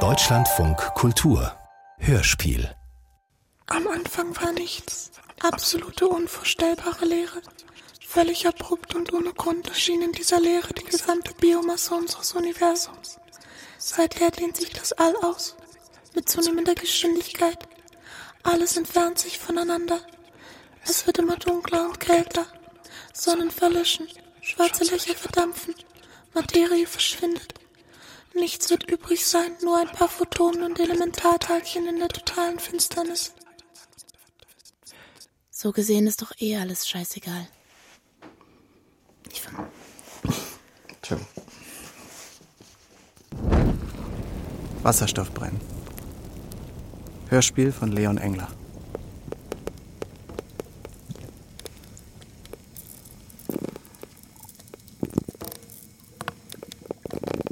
Deutschlandfunk Kultur Hörspiel Am Anfang war nichts. Absolute unvorstellbare Leere. Völlig abrupt und ohne Grund erschien in dieser Leere die gesamte Biomasse unseres Universums. Seither dehnt sich das All aus. Mit zunehmender Geschwindigkeit. Alles entfernt sich voneinander. Es wird immer dunkler und kälter. Sonnen verlöschen. Schwarze Löcher verdampfen. Materie verschwindet. Nichts wird übrig sein, nur ein paar Photonen und Elementarteilchen in der totalen Finsternis. So gesehen ist doch eh alles scheißegal. Ich fang- Tschö. Wasserstoffbrennen. Hörspiel von Leon Engler.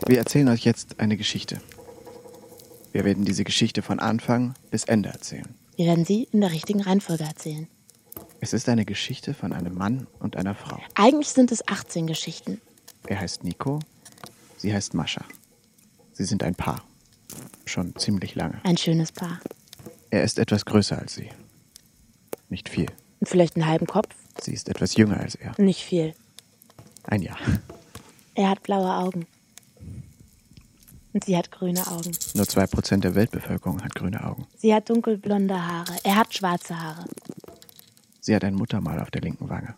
Wir erzählen euch jetzt eine Geschichte. Wir werden diese Geschichte von Anfang bis Ende erzählen. Wir werden sie in der richtigen Reihenfolge erzählen. Es ist eine Geschichte von einem Mann und einer Frau. Eigentlich sind es 18 Geschichten. Er heißt Nico, sie heißt Mascha. Sie sind ein Paar. Schon ziemlich lange. Ein schönes Paar. Er ist etwas größer als sie. Nicht viel. Vielleicht einen halben Kopf. Sie ist etwas jünger als er. Nicht viel. Ein Jahr. Er hat blaue Augen. Und sie hat grüne Augen. Nur zwei Prozent der Weltbevölkerung hat grüne Augen. Sie hat dunkelblonde Haare. Er hat schwarze Haare. Sie hat ein Muttermal auf der linken Wange.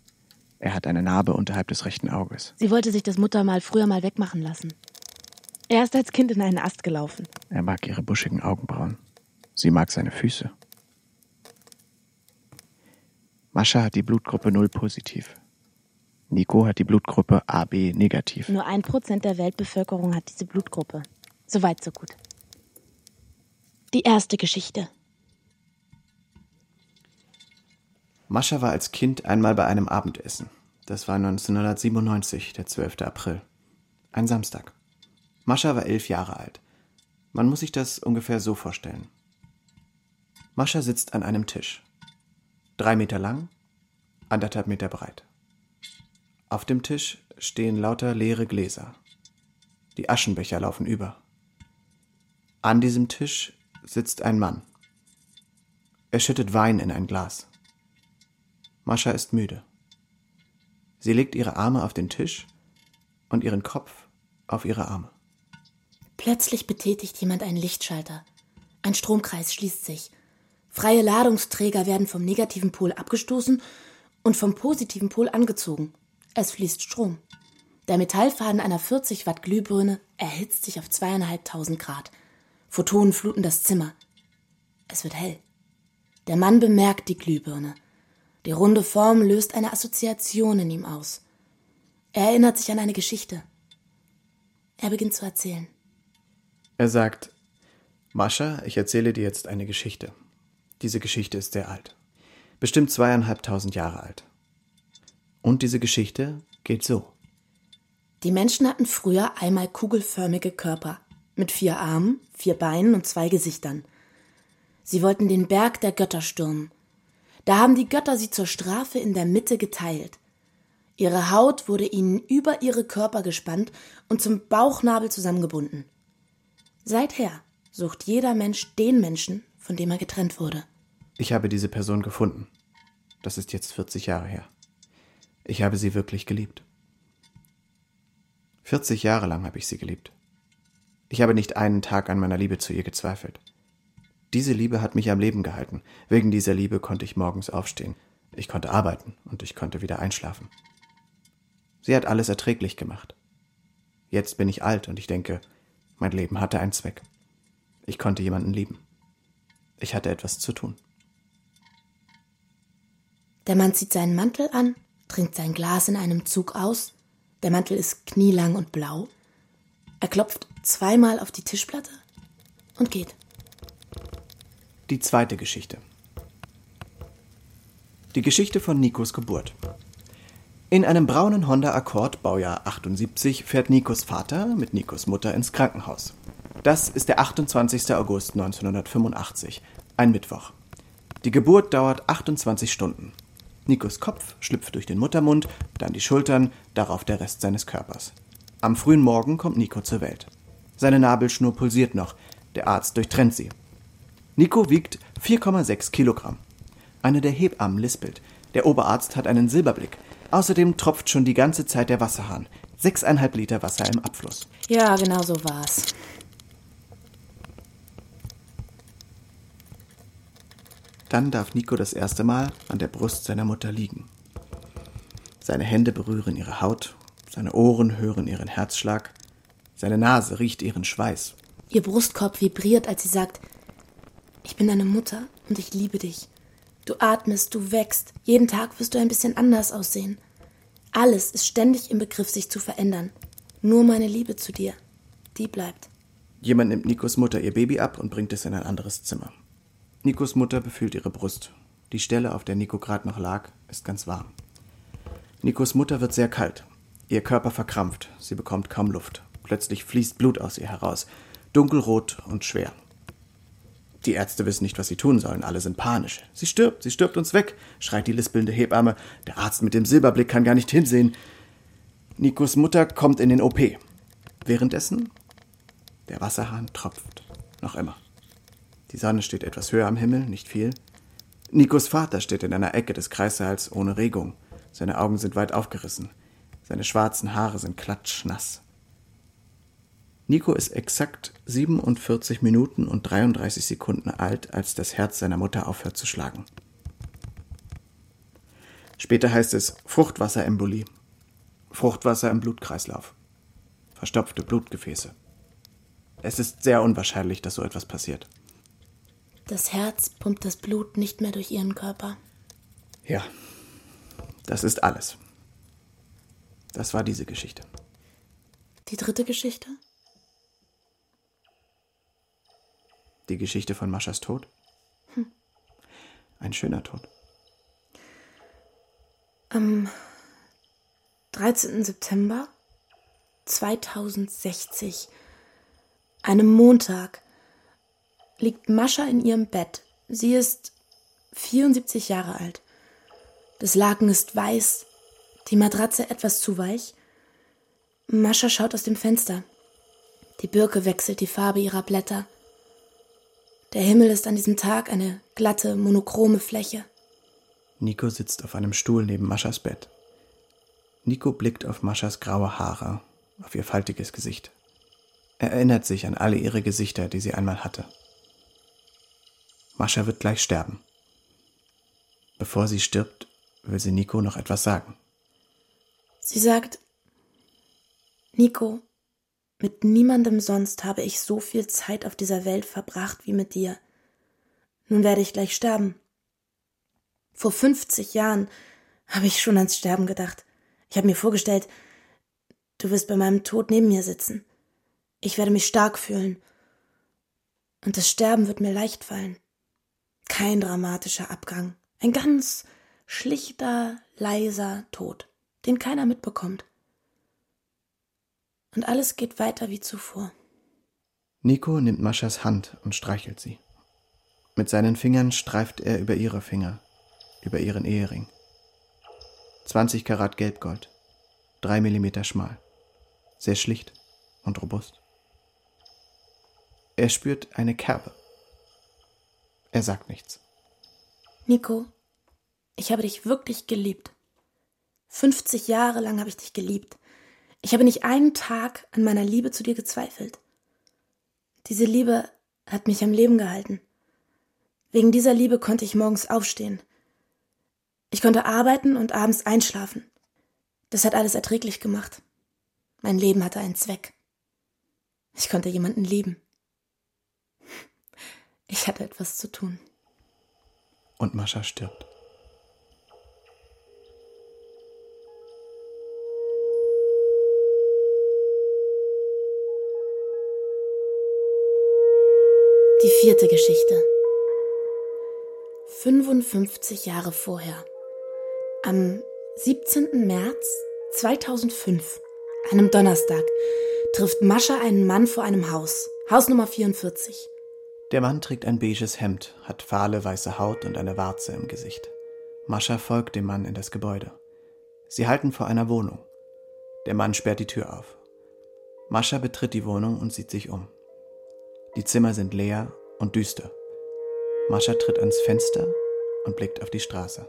Er hat eine Narbe unterhalb des rechten Auges. Sie wollte sich das Muttermal früher mal wegmachen lassen. Er ist als Kind in einen Ast gelaufen. Er mag ihre buschigen Augenbrauen. Sie mag seine Füße. Mascha hat die Blutgruppe 0 positiv. Nico hat die Blutgruppe AB negativ. Nur ein Prozent der Weltbevölkerung hat diese Blutgruppe. Soweit, so gut. Die erste Geschichte. Mascha war als Kind einmal bei einem Abendessen. Das war 1997, der 12. April. Ein Samstag. Mascha war elf Jahre alt. Man muss sich das ungefähr so vorstellen. Mascha sitzt an einem Tisch. Drei Meter lang, anderthalb Meter breit. Auf dem Tisch stehen lauter leere Gläser. Die Aschenbecher laufen über. An diesem Tisch sitzt ein Mann. Er schüttet Wein in ein Glas. Mascha ist müde. Sie legt ihre Arme auf den Tisch und ihren Kopf auf ihre Arme. Plötzlich betätigt jemand einen Lichtschalter. Ein Stromkreis schließt sich. Freie Ladungsträger werden vom negativen Pol abgestoßen und vom positiven Pol angezogen. Es fließt Strom. Der Metallfaden einer 40 Watt Glühbirne erhitzt sich auf zweieinhalbtausend Grad. Photonen fluten das Zimmer. Es wird hell. Der Mann bemerkt die Glühbirne. Die runde Form löst eine Assoziation in ihm aus. Er erinnert sich an eine Geschichte. Er beginnt zu erzählen. Er sagt, Mascha, ich erzähle dir jetzt eine Geschichte. Diese Geschichte ist sehr alt. Bestimmt zweieinhalbtausend Jahre alt. Und diese Geschichte geht so. Die Menschen hatten früher einmal kugelförmige Körper mit vier Armen, vier Beinen und zwei Gesichtern. Sie wollten den Berg der Götter stürmen. Da haben die Götter sie zur Strafe in der Mitte geteilt. Ihre Haut wurde ihnen über ihre Körper gespannt und zum Bauchnabel zusammengebunden. Seither sucht jeder Mensch den Menschen, von dem er getrennt wurde. Ich habe diese Person gefunden. Das ist jetzt 40 Jahre her. Ich habe sie wirklich geliebt. 40 Jahre lang habe ich sie geliebt. Ich habe nicht einen Tag an meiner Liebe zu ihr gezweifelt. Diese Liebe hat mich am Leben gehalten. Wegen dieser Liebe konnte ich morgens aufstehen. Ich konnte arbeiten und ich konnte wieder einschlafen. Sie hat alles erträglich gemacht. Jetzt bin ich alt und ich denke, mein Leben hatte einen Zweck. Ich konnte jemanden lieben. Ich hatte etwas zu tun. Der Mann zieht seinen Mantel an, trinkt sein Glas in einem Zug aus. Der Mantel ist knielang und blau. Er klopft zweimal auf die Tischplatte und geht. Die zweite Geschichte. Die Geschichte von Nikos Geburt. In einem braunen Honda Accord Baujahr 78 fährt Nikos Vater mit Nikos Mutter ins Krankenhaus. Das ist der 28. August 1985, ein Mittwoch. Die Geburt dauert 28 Stunden. Nikos Kopf schlüpft durch den Muttermund, dann die Schultern, darauf der Rest seines Körpers. Am frühen Morgen kommt Nico zur Welt. Seine Nabelschnur pulsiert noch. Der Arzt durchtrennt sie. Nico wiegt 4,6 Kilogramm. Eine der Hebammen lispelt. Der Oberarzt hat einen Silberblick. Außerdem tropft schon die ganze Zeit der Wasserhahn. Sechseinhalb Liter Wasser im Abfluss. Ja, genau so war's. Dann darf Nico das erste Mal an der Brust seiner Mutter liegen. Seine Hände berühren ihre Haut, seine Ohren hören ihren Herzschlag, seine Nase riecht ihren Schweiß. Ihr Brustkorb vibriert, als sie sagt, ich bin deine Mutter und ich liebe dich. Du atmest, du wächst, jeden Tag wirst du ein bisschen anders aussehen. Alles ist ständig im Begriff, sich zu verändern. Nur meine Liebe zu dir, die bleibt. Jemand nimmt Nikos Mutter ihr Baby ab und bringt es in ein anderes Zimmer. Nikos Mutter befühlt ihre Brust. Die Stelle, auf der Nico gerade noch lag, ist ganz warm. Nikos Mutter wird sehr kalt. Ihr Körper verkrampft. Sie bekommt kaum Luft. Plötzlich fließt Blut aus ihr heraus. Dunkelrot und schwer. Die Ärzte wissen nicht, was sie tun sollen. Alle sind panisch. Sie stirbt, sie stirbt uns weg, schreit die lispelnde Hebamme. Der Arzt mit dem Silberblick kann gar nicht hinsehen. Nikos Mutter kommt in den OP. Währenddessen der Wasserhahn tropft. Noch immer. Die Sonne steht etwas höher am Himmel, nicht viel. Nikos Vater steht in einer Ecke des Kreissaals ohne Regung. Seine Augen sind weit aufgerissen. Seine schwarzen Haare sind klatschnass. Nico ist exakt 47 Minuten und 33 Sekunden alt, als das Herz seiner Mutter aufhört zu schlagen. Später heißt es Fruchtwasserembolie. Fruchtwasser im Blutkreislauf. Verstopfte Blutgefäße. Es ist sehr unwahrscheinlich, dass so etwas passiert. Das Herz pumpt das Blut nicht mehr durch ihren Körper. Ja, das ist alles. Das war diese Geschichte. Die dritte Geschichte? Die Geschichte von Maschas Tod? Hm. Ein schöner Tod. Am 13. September 2060, einem Montag, liegt Mascha in ihrem Bett. Sie ist 74 Jahre alt. Das Laken ist weiß, die Matratze etwas zu weich. Mascha schaut aus dem Fenster. Die Birke wechselt die Farbe ihrer Blätter. Der Himmel ist an diesem Tag eine glatte, monochrome Fläche. Nico sitzt auf einem Stuhl neben Maschas Bett. Nico blickt auf Maschas graue Haare, auf ihr faltiges Gesicht. Er erinnert sich an alle ihre Gesichter, die sie einmal hatte. Mascha wird gleich sterben. Bevor sie stirbt, will sie Nico noch etwas sagen. Sie sagt, Nico, mit niemandem sonst habe ich so viel Zeit auf dieser Welt verbracht wie mit dir. Nun werde ich gleich sterben. Vor 50 Jahren habe ich schon ans Sterben gedacht. Ich habe mir vorgestellt, du wirst bei meinem Tod neben mir sitzen. Ich werde mich stark fühlen. Und das Sterben wird mir leicht fallen. Kein dramatischer Abgang. Ein ganz schlichter, leiser Tod, den keiner mitbekommt. Und alles geht weiter wie zuvor. Nico nimmt Maschas Hand und streichelt sie. Mit seinen Fingern streift er über ihre Finger, über ihren Ehering. 20 Karat Gelbgold, drei Millimeter schmal, sehr schlicht und robust. Er spürt eine Kerbe. Er sagt nichts. Nico, ich habe dich wirklich geliebt. 50 Jahre lang habe ich dich geliebt. Ich habe nicht einen Tag an meiner Liebe zu dir gezweifelt. Diese Liebe hat mich am Leben gehalten. Wegen dieser Liebe konnte ich morgens aufstehen. Ich konnte arbeiten und abends einschlafen. Das hat alles erträglich gemacht. Mein Leben hatte einen Zweck. Ich konnte jemanden lieben. Ich hatte etwas zu tun. Und Mascha stirbt. Die vierte Geschichte. 55 Jahre vorher. Am 17. März 2005, einem Donnerstag, trifft Mascha einen Mann vor einem Haus. Haus Nummer 44. Der Mann trägt ein beiges Hemd, hat fahle weiße Haut und eine Warze im Gesicht. Mascha folgt dem Mann in das Gebäude. Sie halten vor einer Wohnung. Der Mann sperrt die Tür auf. Mascha betritt die Wohnung und sieht sich um. Die Zimmer sind leer und düster. Mascha tritt ans Fenster und blickt auf die Straße.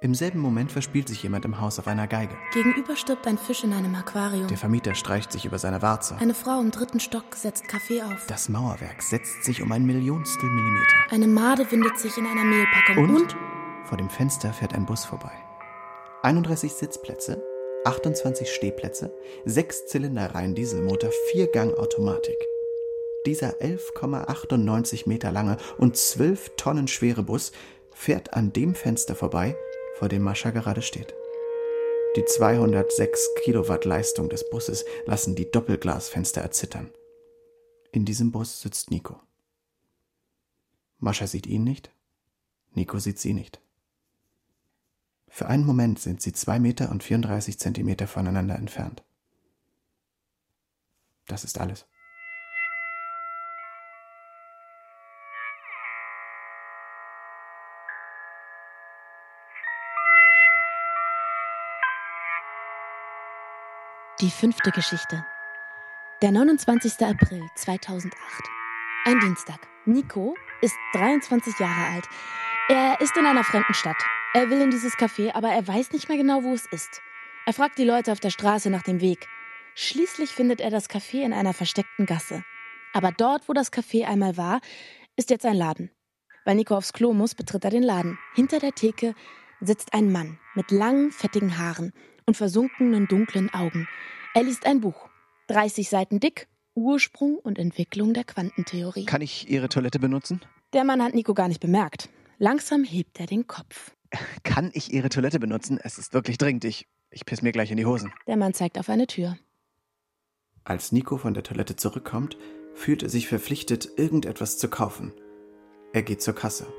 Im selben Moment verspielt sich jemand im Haus auf einer Geige. Gegenüber stirbt ein Fisch in einem Aquarium. Der Vermieter streicht sich über seine Warze. Eine Frau im dritten Stock setzt Kaffee auf. Das Mauerwerk setzt sich um ein Millionstel Millimeter. Eine Made windet sich in einer Mehlpackung. Und? Und Vor dem Fenster fährt ein Bus vorbei. 31 Sitzplätze, 28 Stehplätze, 6 Zylinderreihen Dieselmotor, 4 Gang Automatik. Dieser 11,98 Meter lange und 12 Tonnen schwere Bus fährt an dem Fenster vorbei, vor dem Mascha gerade steht. Die 206 Kilowatt Leistung des Busses lassen die Doppelglasfenster erzittern. In diesem Bus sitzt Nico. Mascha sieht ihn nicht, Nico sieht sie nicht. Für einen Moment sind sie zwei Meter und 34 Zentimeter voneinander entfernt. Das ist alles. Die fünfte Geschichte. Der 29. April 2008. Ein Dienstag. Nico ist 23 Jahre alt. Er ist in einer fremden Stadt. Er will in dieses Café, aber er weiß nicht mehr genau, wo es ist. Er fragt die Leute auf der Straße nach dem Weg. Schließlich findet er das Café in einer versteckten Gasse. Aber dort, wo das Café einmal war, ist jetzt ein Laden. Weil Nico aufs Klo muss, betritt er den Laden. Hinter der Theke sitzt ein Mann mit langen, fettigen Haaren und versunkenen dunklen Augen. Er liest ein Buch, 30 Seiten dick, Ursprung und Entwicklung der Quantentheorie. Kann ich Ihre Toilette benutzen? Der Mann hat Nico gar nicht bemerkt. Langsam hebt er den Kopf. Kann ich Ihre Toilette benutzen? Es ist wirklich dringend. Ich, ich piss mir gleich in die Hosen. Der Mann zeigt auf eine Tür. Als Nico von der Toilette zurückkommt, fühlt er sich verpflichtet, irgendetwas zu kaufen. Er geht zur Kasse.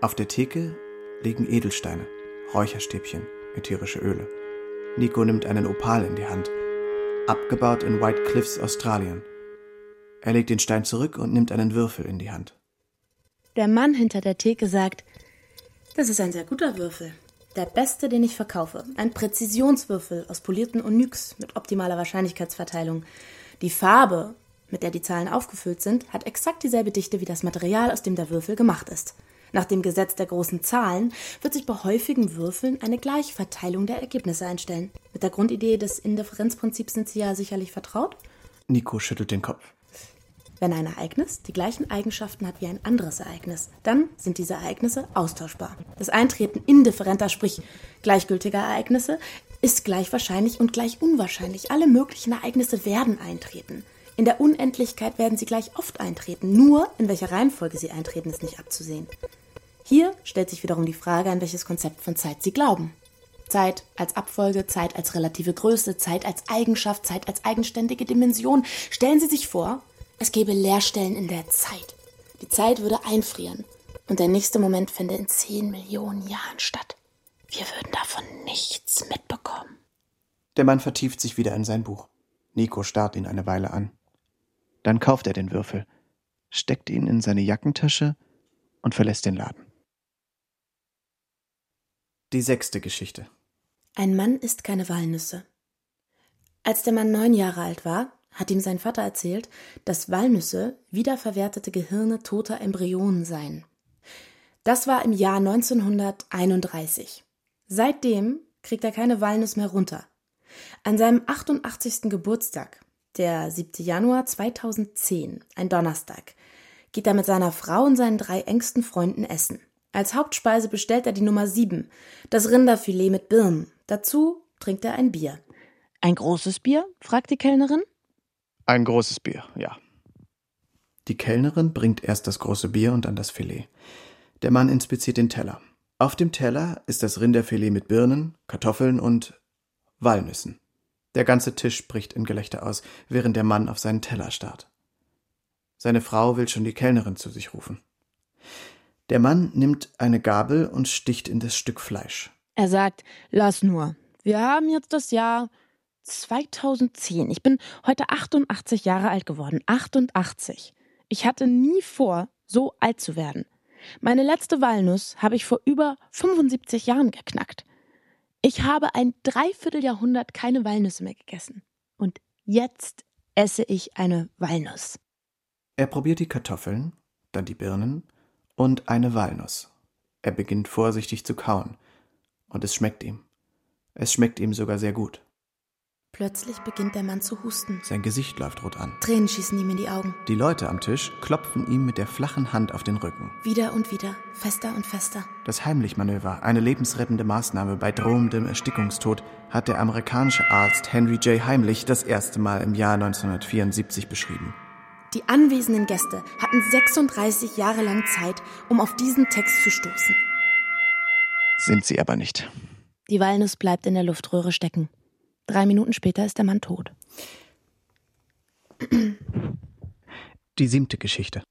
Auf der Theke liegen Edelsteine, Räucherstäbchen, ätherische Öle. Nico nimmt einen Opal in die Hand, abgebaut in White Cliffs, Australien. Er legt den Stein zurück und nimmt einen Würfel in die Hand. Der Mann hinter der Theke sagt, das ist ein sehr guter Würfel. Der beste, den ich verkaufe. Ein Präzisionswürfel aus polierten Onyx mit optimaler Wahrscheinlichkeitsverteilung. Die Farbe, mit der die Zahlen aufgefüllt sind, hat exakt dieselbe Dichte wie das Material, aus dem der Würfel gemacht ist. Nach dem Gesetz der großen Zahlen wird sich bei häufigen Würfeln eine Gleichverteilung der Ergebnisse einstellen. Mit der Grundidee des Indifferenzprinzips sind Sie ja sicherlich vertraut? Nico schüttelt den Kopf. Wenn ein Ereignis die gleichen Eigenschaften hat wie ein anderes Ereignis, dann sind diese Ereignisse austauschbar. Das Eintreten indifferenter, sprich gleichgültiger Ereignisse ist gleich wahrscheinlich und gleich unwahrscheinlich. Alle möglichen Ereignisse werden eintreten. In der Unendlichkeit werden sie gleich oft eintreten. Nur in welcher Reihenfolge sie eintreten, ist nicht abzusehen. Hier stellt sich wiederum die Frage, an welches Konzept von Zeit Sie glauben. Zeit als Abfolge, Zeit als relative Größe, Zeit als Eigenschaft, Zeit als eigenständige Dimension. Stellen Sie sich vor, es gäbe Leerstellen in der Zeit. Die Zeit würde einfrieren und der nächste Moment fände in zehn Millionen Jahren statt. Wir würden davon nichts mitbekommen. Der Mann vertieft sich wieder in sein Buch. Nico starrt ihn eine Weile an. Dann kauft er den Würfel, steckt ihn in seine Jackentasche und verlässt den Laden. Die sechste Geschichte. Ein Mann isst keine Walnüsse. Als der Mann neun Jahre alt war, hat ihm sein Vater erzählt, dass Walnüsse wiederverwertete Gehirne toter Embryonen seien. Das war im Jahr 1931. Seitdem kriegt er keine Walnuss mehr runter. An seinem 88. Geburtstag, der 7. Januar 2010, ein Donnerstag, geht er mit seiner Frau und seinen drei engsten Freunden essen. Als Hauptspeise bestellt er die Nummer 7, das Rinderfilet mit Birnen. Dazu trinkt er ein Bier. Ein großes Bier? fragt die Kellnerin. Ein großes Bier, ja. Die Kellnerin bringt erst das große Bier und dann das Filet. Der Mann inspiziert den Teller. Auf dem Teller ist das Rinderfilet mit Birnen, Kartoffeln und Walnüssen. Der ganze Tisch bricht in Gelächter aus, während der Mann auf seinen Teller starrt. Seine Frau will schon die Kellnerin zu sich rufen. Der Mann nimmt eine Gabel und sticht in das Stück Fleisch. Er sagt, lass nur. Wir haben jetzt das Jahr 2010. Ich bin heute 88 Jahre alt geworden. 88. Ich hatte nie vor, so alt zu werden. Meine letzte Walnuss habe ich vor über 75 Jahren geknackt. Ich habe ein Dreivierteljahrhundert keine Walnüsse mehr gegessen. Und Jetzt esse ich eine Walnuss. Er probiert die Kartoffeln, dann die Birnen und eine Walnuss. Er beginnt vorsichtig zu kauen. Und es schmeckt ihm. Es schmeckt ihm sogar sehr gut. Plötzlich beginnt der Mann zu husten. Sein Gesicht läuft rot an. Tränen schießen ihm in die Augen. Die Leute am Tisch klopfen ihm mit der flachen Hand auf den Rücken. Wieder und wieder, fester und fester. Das Heimlichmanöver, eine lebensrettende Maßnahme bei drohendem Erstickungstod, hat der amerikanische Arzt Henry J. Heimlich das erste Mal im Jahr 1974 beschrieben. Die anwesenden Gäste hatten 36 Jahre lang Zeit, um auf diesen Text zu stoßen. Sind sie aber nicht. Die Walnuss bleibt in der Luftröhre stecken. Drei Minuten später ist der Mann tot. Die siebte Geschichte.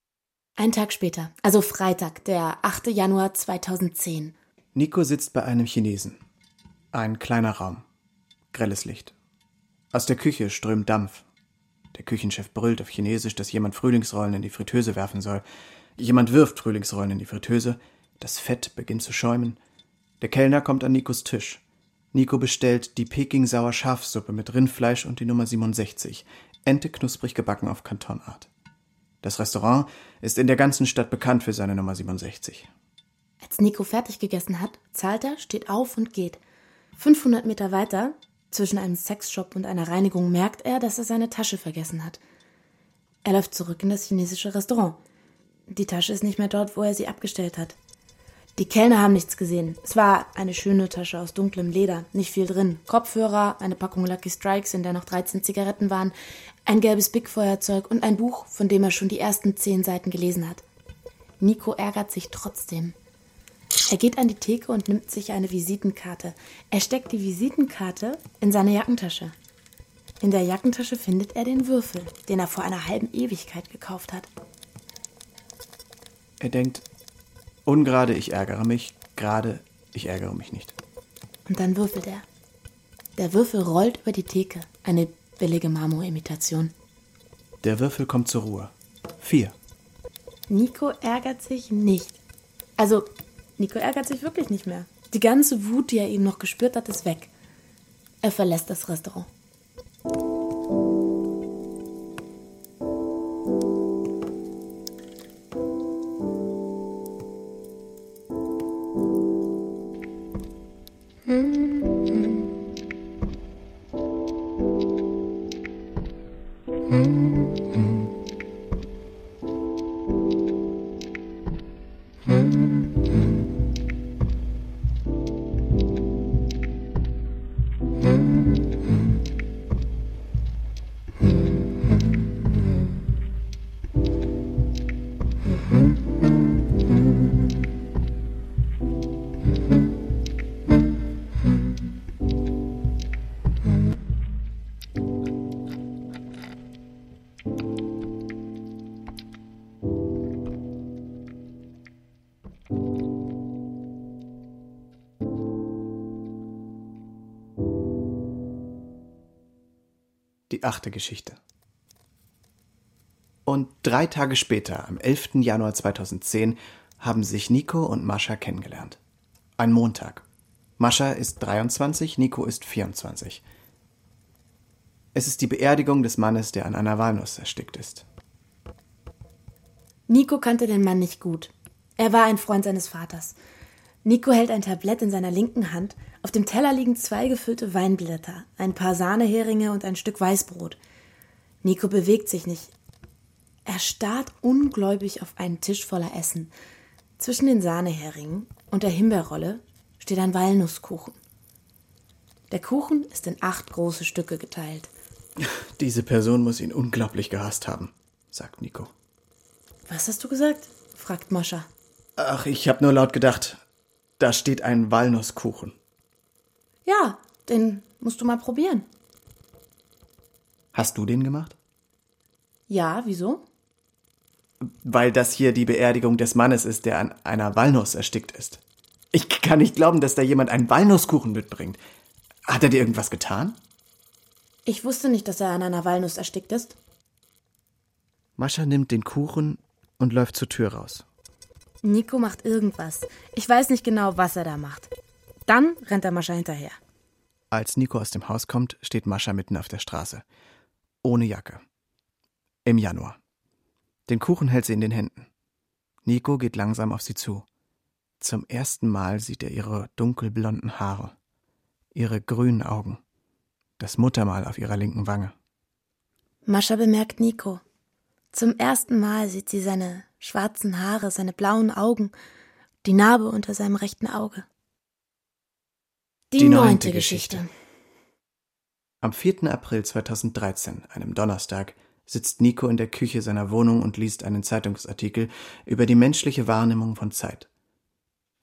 Ein Tag später, also Freitag, der 8. Januar 2010. Nico sitzt bei einem Chinesen. Ein kleiner Raum. Grelles Licht. Aus der Küche strömt Dampf. Der Küchenchef brüllt auf Chinesisch, dass jemand Frühlingsrollen in die Fritteuse werfen soll. Jemand wirft Frühlingsrollen in die Fritteuse. Das Fett beginnt zu schäumen. Der Kellner kommt an Nikos Tisch. Nico bestellt die Peking-Sauer Schafsuppe mit Rindfleisch und die Nummer 67. Ente knusprig gebacken auf Kantonart. Das Restaurant ist in der ganzen Stadt bekannt für seine Nummer 67. Als Nico fertig gegessen hat, zahlt er, steht auf und geht. 500 Meter weiter, zwischen einem Sexshop und einer Reinigung, merkt er, dass er seine Tasche vergessen hat. Er läuft zurück in das chinesische Restaurant. Die Tasche ist nicht mehr dort, wo er sie abgestellt hat. Die Kellner haben nichts gesehen. Es war eine schöne Tasche aus dunklem Leder, nicht viel drin. Kopfhörer, eine Packung Lucky Strikes, in der noch 13 Zigaretten waren, ein gelbes Big-Feuerzeug und ein Buch, von dem er schon die ersten zehn Seiten gelesen hat. Nico ärgert sich trotzdem. Er geht an die Theke und nimmt sich eine Visitenkarte. Er steckt die Visitenkarte in seine Jackentasche. In der Jackentasche findet er den Würfel, den er vor einer halben Ewigkeit gekauft hat. Er denkt, ungerade, ich ärgere mich, gerade, ich ärgere mich nicht. Und dann würfelt er. Der Würfel rollt über die Theke, eine billige Marmorimitation. Der Würfel kommt zur Ruhe. Vier. Nico ärgert sich nicht. Also, Nico ärgert sich wirklich nicht mehr. Die ganze Wut, die er eben noch gespürt hat, ist weg. Er verlässt das Restaurant. Achte Geschichte. Und drei Tage später, am 11. Januar 2010, haben sich Nico und Mascha kennengelernt. Ein Montag. Mascha ist 23, Nico ist 24. Es ist die Beerdigung des Mannes, der an einer Walnuss erstickt ist. Nico kannte den Mann nicht gut. Er war ein Freund seines Vaters. Nico hält ein Tablett in seiner linken Hand. Auf dem Teller liegen zwei gefüllte Weinblätter, ein paar Sahneheringe und ein Stück Weißbrot. Nico bewegt sich nicht. Er starrt ungläubig auf einen Tisch voller Essen. Zwischen den Sahneheringen und der Himbeerrolle steht ein Walnusskuchen. Der Kuchen ist in acht große Stücke geteilt. Diese Person muss ihn unglaublich gehasst haben, sagt Nico. Was hast du gesagt? fragt Mascha. Ach, ich hab nur laut gedacht, da steht ein Walnusskuchen. Ja, den musst du mal probieren. Hast du den gemacht? Ja, wieso? Weil das hier die Beerdigung des Mannes ist, der an einer Walnuss erstickt ist. Ich kann nicht glauben, dass da jemand einen Walnusskuchen mitbringt. Hat er dir irgendwas getan? Ich wusste nicht, dass er an einer Walnuss erstickt ist. Mascha nimmt den Kuchen und läuft zur Tür raus. Nico macht irgendwas. Ich weiß nicht genau, was er da macht. Dann rennt er Mascha hinterher. Als Nico aus dem Haus kommt, steht Mascha mitten auf der Straße. ohne Jacke. Im Januar. Den Kuchen hält sie in den Händen. Nico geht langsam auf sie zu. Zum ersten Mal sieht er ihre dunkelblonden Haare, ihre grünen Augen, das Muttermal auf ihrer linken Wange. Mascha bemerkt Nico. Zum ersten Mal sieht sie seine schwarzen Haare, seine blauen Augen, die Narbe unter seinem rechten Auge. Die, Die neunte, Geschichte. Geschichte. Am 4. April 2013, einem Donnerstag, sitzt Nico in der Küche seiner Wohnung und liest einen Zeitungsartikel über die menschliche Wahrnehmung von Zeit.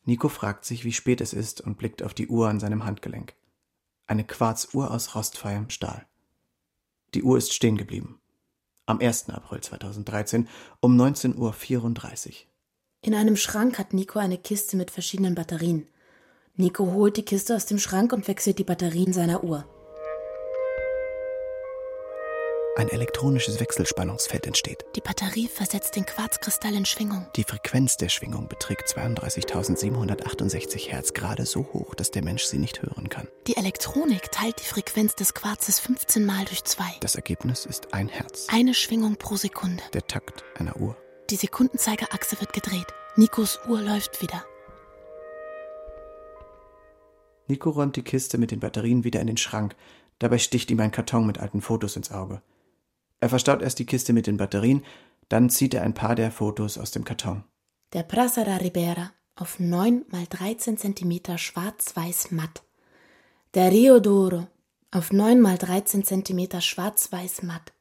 Nico fragt sich, wie spät es ist und blickt auf die Uhr an seinem Handgelenk. Eine Quarzuhr aus rostfreiem Stahl. Die Uhr ist stehen geblieben. Am 1. April 2013 um 19.34 Uhr. In einem Schrank hat Nico eine Kiste mit verschiedenen Batterien. Nico holt die Kiste aus dem Schrank und wechselt die Batterien seiner Uhr. Ein elektronisches Wechselspannungsfeld entsteht. Die Batterie versetzt den Quarzkristall in Schwingung. Die Frequenz der Schwingung beträgt 32.768 Hertz, gerade so hoch, dass der Mensch sie nicht hören kann. Die Elektronik teilt die Frequenz des Quarzes 15 Mal durch zwei. Das Ergebnis ist ein Herz, Eine Schwingung pro Sekunde. der Takt einer Uhr. Die Sekundenzeigerachse wird gedreht. Nikos Uhr läuft wieder. Nico räumt die Kiste mit den Batterien wieder in den Schrank. Dabei sticht ihm ein Karton mit alten Fotos ins Auge. Er verstaut erst die Kiste mit den Batterien, dann zieht er ein paar der Fotos aus dem Karton. Der Praça da Ribeira auf 9 mal 13 cm schwarz-weiß matt. Der Rio Douro auf 9 mal 13 cm schwarz-weiß matt.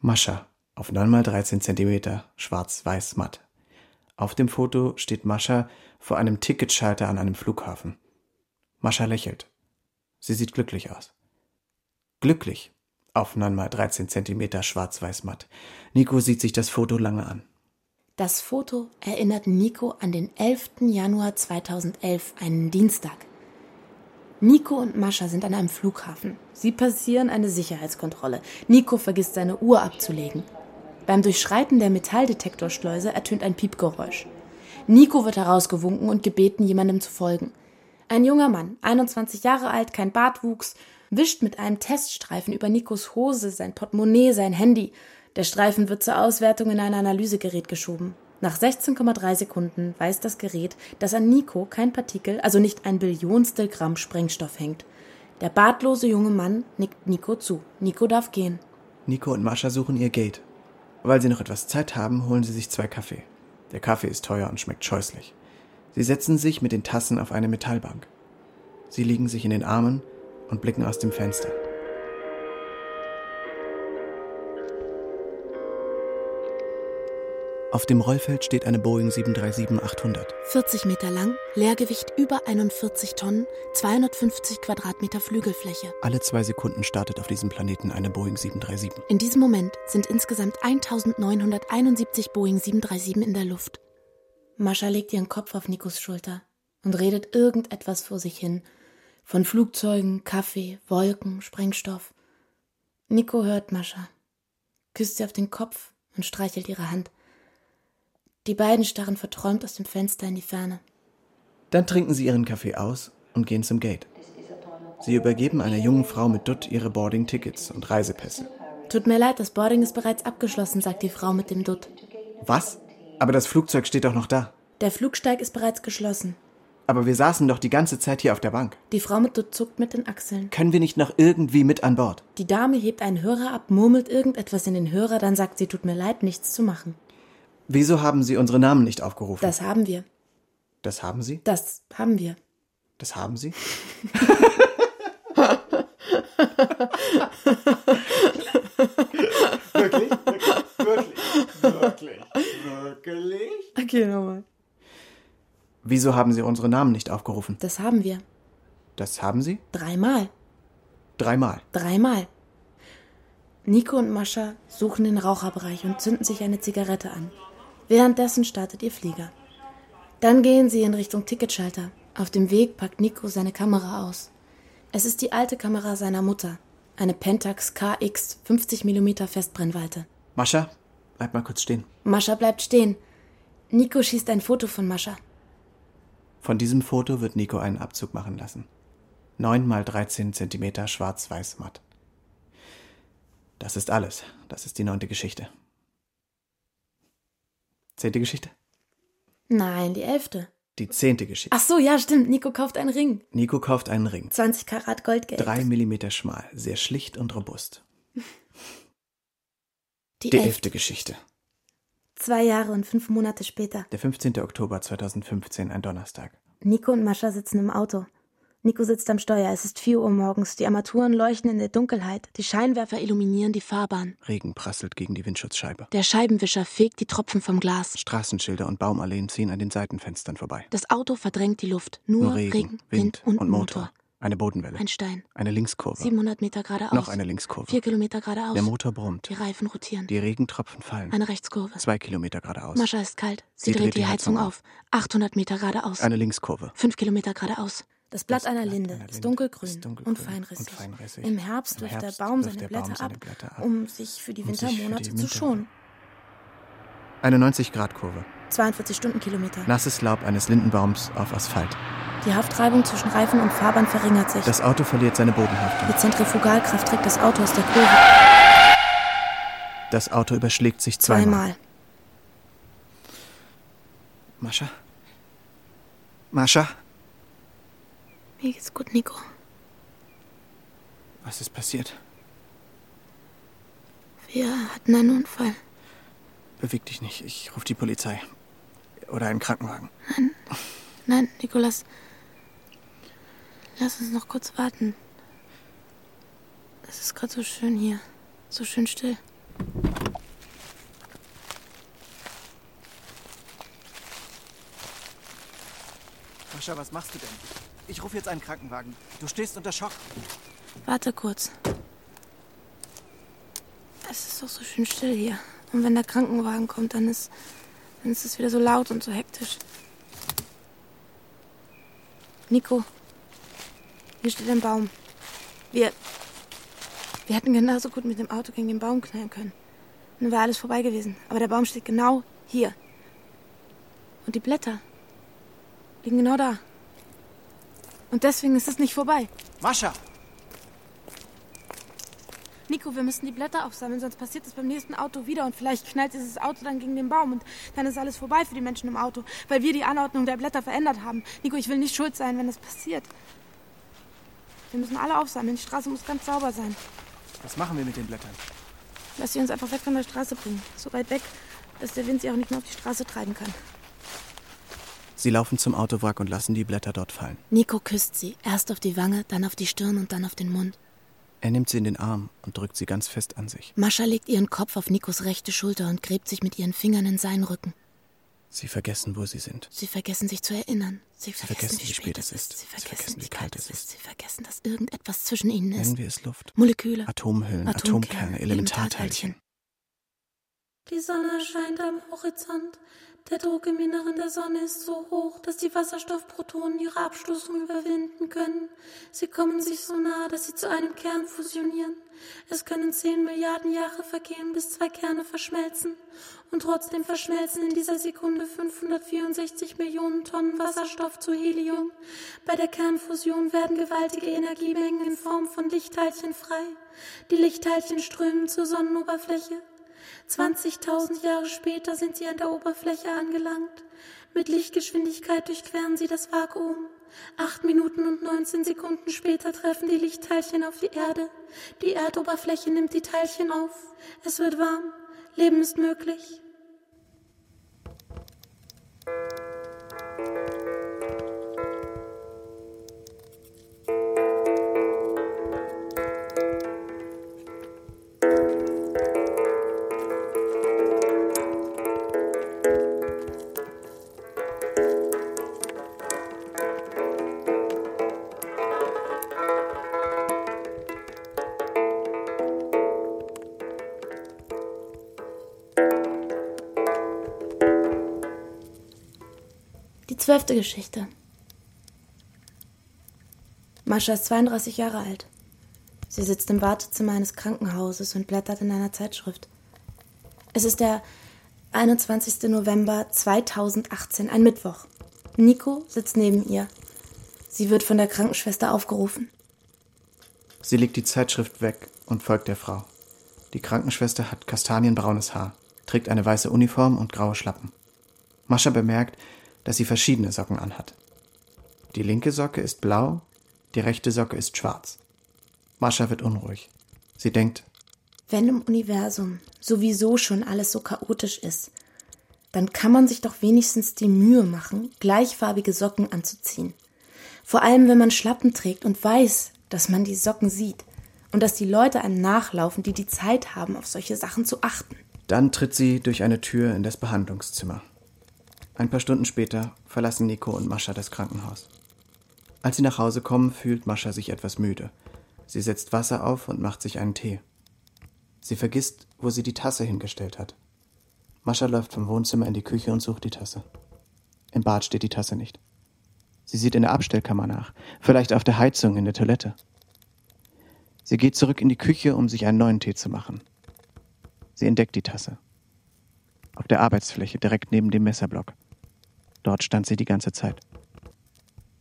Mascha auf 9 mal 13 cm schwarz-weiß matt. Auf dem Foto steht Mascha vor einem Ticketschalter an einem Flughafen. Mascha lächelt. Sie sieht glücklich aus. Glücklich auf 9 mal 13 cm schwarz-weiß matt. Nico sieht sich das Foto lange an. Das Foto erinnert Nico an den 11. Januar 2011, einen Dienstag. Nico und Mascha sind an einem Flughafen. Sie passieren eine Sicherheitskontrolle. Nico vergisst seine Uhr abzulegen. Beim Durchschreiten der Metalldetektorschleuse ertönt ein Piepgeräusch. Nico wird herausgewunken und gebeten, jemandem zu folgen. Ein junger Mann, 21 Jahre alt, kein Bartwuchs, wischt mit einem Teststreifen über Nikos Hose, sein Portemonnaie, sein Handy. Der Streifen wird zur Auswertung in ein Analysegerät geschoben. Nach 16,3 Sekunden weiß das Gerät, dass an Nico kein Partikel, also nicht ein Billionstel Gramm Sprengstoff hängt. Der bartlose junge Mann nickt Nico zu. Nico darf gehen. Nico und Mascha suchen ihr Gate. Weil sie noch etwas Zeit haben, holen sie sich zwei Kaffee. Der Kaffee ist teuer und schmeckt scheußlich. Sie setzen sich mit den Tassen auf eine Metallbank. Sie liegen sich in den Armen und blicken aus dem Fenster. Auf dem Rollfeld steht eine Boeing 737-800. 40 Meter lang, Leergewicht über 41 Tonnen, 250 Quadratmeter Flügelfläche. Alle zwei Sekunden startet auf diesem Planeten eine Boeing 737. In diesem Moment sind insgesamt 1971 Boeing 737 in der Luft. Mascha legt ihren Kopf auf Nikos Schulter und redet irgendetwas vor sich hin. Von Flugzeugen, Kaffee, Wolken, Sprengstoff. Nico hört Mascha, küsst sie auf den Kopf und streichelt ihre Hand. Die beiden starren verträumt aus dem Fenster in die Ferne. Dann trinken sie ihren Kaffee aus und gehen zum Gate. Sie übergeben einer jungen Frau mit Dutt ihre Boarding-Tickets und Reisepässe. Tut mir leid, das Boarding ist bereits abgeschlossen, sagt die Frau mit dem Dutt. Was? Aber das Flugzeug steht doch noch da. Der Flugsteig ist bereits geschlossen. Aber wir saßen doch die ganze Zeit hier auf der Bank. Die Frau mit zuckt mit den Achseln. Können wir nicht noch irgendwie mit an Bord? Die Dame hebt einen Hörer ab, murmelt irgendetwas in den Hörer, dann sagt sie, tut mir leid, nichts zu machen. Wieso haben Sie unsere Namen nicht aufgerufen? Das haben wir. das haben Sie? Das haben wir. Das haben Sie? wirklich? Wirklich? Wirklich? Wirklich? Okay, nochmal. Wieso haben Sie unsere Namen nicht aufgerufen? Das haben wir. Das haben Sie? Dreimal. Dreimal. Dreimal. Nico und Mascha suchen den Raucherbereich und zünden sich eine Zigarette an. Währenddessen startet ihr Flieger. Dann gehen sie in Richtung Ticketschalter. Auf dem Weg packt Nico seine Kamera aus. Es ist die alte Kamera seiner Mutter. Eine Pentax KX 50 mm Festbrennweite. Mascha, bleib mal kurz stehen. Mascha bleibt stehen. Nico schießt ein Foto von Mascha. Von diesem Foto wird Nico einen Abzug machen lassen. 9 mal 13 Zentimeter schwarz-weiß matt. Das ist alles. Das ist die neunte Geschichte. Zehnte Geschichte? Nein, die elfte. Die zehnte Geschichte. Ach so, ja, stimmt. Nico kauft einen Ring. Nico kauft einen Ring. 20 Karat Goldgeld. Drei Millimeter schmal, sehr schlicht und robust. Die, Die elfte. elfte Geschichte. Zwei Jahre und fünf Monate später. Der 15. Oktober 2015, ein Donnerstag. Nico und Mascha sitzen im Auto. Nico sitzt am Steuer. Es ist 4 Uhr morgens. Die Armaturen leuchten in der Dunkelheit. Die Scheinwerfer illuminieren die Fahrbahn. Regen prasselt gegen die Windschutzscheibe. Der Scheibenwischer fegt die Tropfen vom Glas. Straßenschilder und Baumalleen ziehen an den Seitenfenstern vorbei. Das Auto verdrängt die Luft. Nur, Nur Regen, Wind und, und Motor. Motor. Eine Bodenwelle. Ein Stein. Eine Linkskurve. 700 Meter geradeaus. Noch eine Linkskurve. Vier Kilometer geradeaus. Der Motor brummt. Die Reifen rotieren. Die Regentropfen fallen. Eine Rechtskurve. Zwei Kilometer geradeaus. Mascha ist kalt. Sie, dreht, die Heizung auf. 800 Meter geradeaus. Eine Linkskurve. Fünf Kilometer geradeaus. Das Blatt Das einer Blatt Linde einer ist Linde dunkelgrün, ist dunkelgrün und feinrissig. und feinrissig. Im Herbst wirft der Baum seine der Baum Blätter seine ab, Blätter ab, um sich für die um sich für die Wintermonate zu Winter- schonen. Eine 90-Grad-Kurve. 42 Stundenkilometer. Nasses Laub eines Lindenbaums auf Asphalt. Die Haftreibung zwischen Reifen und Fahrbahn verringert sich. Das Auto verliert seine Bodenhaftung. Die Zentrifugalkraft trägt das Auto aus der Kurve Das Auto überschlägt sich zweimal. zweimal. Mascha? Mascha? Mir geht's gut, Nico. Was ist passiert? Wir hatten einen Unfall. Beweg dich nicht. Ich rufe die Polizei. Oder einen Krankenwagen. Nein, Nikolas. Lass uns noch kurz warten. Es ist gerade so schön hier. So schön still. Mascha, was machst du denn? Ich rufe jetzt einen Krankenwagen. Du stehst unter Schock. Warte kurz. Es ist doch so schön still hier. Und wenn der Krankenwagen kommt, dann ist, dann ist es wieder so laut und so hektisch. Nico, hier steht ein Baum. Wir, wir hätten genauso gut mit dem Auto gegen den Baum knallen können. Dann wäre alles vorbei gewesen. Aber der Baum steht genau hier. Und die Blätter liegen genau da. Und deswegen ist es nicht vorbei. Mascha! Nico, wir müssen die Blätter aufsammeln, sonst passiert das beim nächsten Auto wieder und vielleicht knallt dieses Auto dann gegen den Baum und dann ist alles vorbei für die Menschen im Auto, weil wir die Anordnung der Blätter verändert haben. Nico, ich will nicht schuld sein, wenn das passiert. Wir müssen alle aufsammeln, die Straße muss ganz sauber sein. Was machen wir mit den Blättern? Lass sie uns einfach weg von der Straße bringen. So weit weg, dass der Wind sie auch nicht mehr auf die Straße treiben kann. Sie laufen zum Autowrack und lassen die Blätter dort fallen. Nico küsst sie, erst auf die Wange, dann auf die Stirn und dann auf den Mund. Er nimmt sie in den Arm und drückt sie ganz fest an sich. Mascha legt ihren Kopf auf Nikos rechte Schulter und gräbt sich mit ihren Fingern in seinen Rücken. Sie vergessen, wo sie sind. Sie vergessen sich zu erinnern. Sie, vergessen, wie spät es ist. Sie Sie vergessen, vergessen, wie kalt es ist. Sie vergessen, dass irgendetwas zwischen ihnen ist. Nennen wir es Luft. Moleküle, Atomhüllen, Atomkerne, Elementarteilchen. Die Sonne scheint am Horizont. Der Druck im Inneren der Sonne ist so hoch, dass die Wasserstoffprotonen ihre Abstoßung überwinden können. Sie kommen sich so nah, dass sie zu einem Kern fusionieren. Es können 10 Milliarden Jahre vergehen, bis zwei Kerne verschmelzen. Und trotzdem verschmelzen in dieser Sekunde 564 Millionen Tonnen Wasserstoff zu Helium. Bei der Kernfusion werden gewaltige Energiemengen in Form von Lichtteilchen frei. Die Lichtteilchen strömen zur Sonnenoberfläche. 20.000 Jahre später sind sie an der Oberfläche angelangt. Mit Lichtgeschwindigkeit durchqueren sie das Vakuum. Acht Minuten und 19 Sekunden später treffen die Lichtteilchen auf die Erde. Die Erdoberfläche nimmt die Teilchen auf. Es wird warm. Leben ist möglich. Geschichte. Mascha ist 32 Jahre alt. Sie sitzt im Wartezimmer eines Krankenhauses und blättert in einer Zeitschrift. Es ist der 21. November 2018, ein Mittwoch. Nico sitzt neben ihr. Sie wird von der Krankenschwester aufgerufen. Sie legt die Zeitschrift weg und folgt der Frau. Die Krankenschwester hat kastanienbraunes Haar, trägt eine weiße Uniform und graue Schlappen. Mascha bemerkt, dass sie verschiedene Socken anhat. Die linke Socke ist blau, die rechte Socke ist schwarz. Mascha wird unruhig. Sie denkt, wenn im Universum sowieso schon alles so chaotisch ist, dann kann man sich doch wenigstens die Mühe machen, gleichfarbige Socken anzuziehen. Vor allem, wenn man Schlappen trägt und weiß, dass man die Socken sieht und dass die Leute einem nachlaufen, die die Zeit haben, auf solche Sachen zu achten. Dann tritt sie durch eine Tür in das Behandlungszimmer. Ein paar Stunden später verlassen Nico und Mascha das Krankenhaus. Als sie nach Hause kommen, fühlt Mascha sich etwas müde. Sie setzt Wasser auf und macht sich einen Tee. Sie vergisst, wo sie die Tasse hingestellt hat. Mascha läuft vom Wohnzimmer in die Küche und sucht die Tasse. Im Bad steht die Tasse nicht. Sie sieht in der Abstellkammer nach, vielleicht auf der Heizung in der Toilette. Sie geht zurück in die Küche, um sich einen neuen Tee zu machen. Sie entdeckt die Tasse. Auf der Arbeitsfläche, direkt neben dem Messerblock. Dort stand sie die ganze Zeit.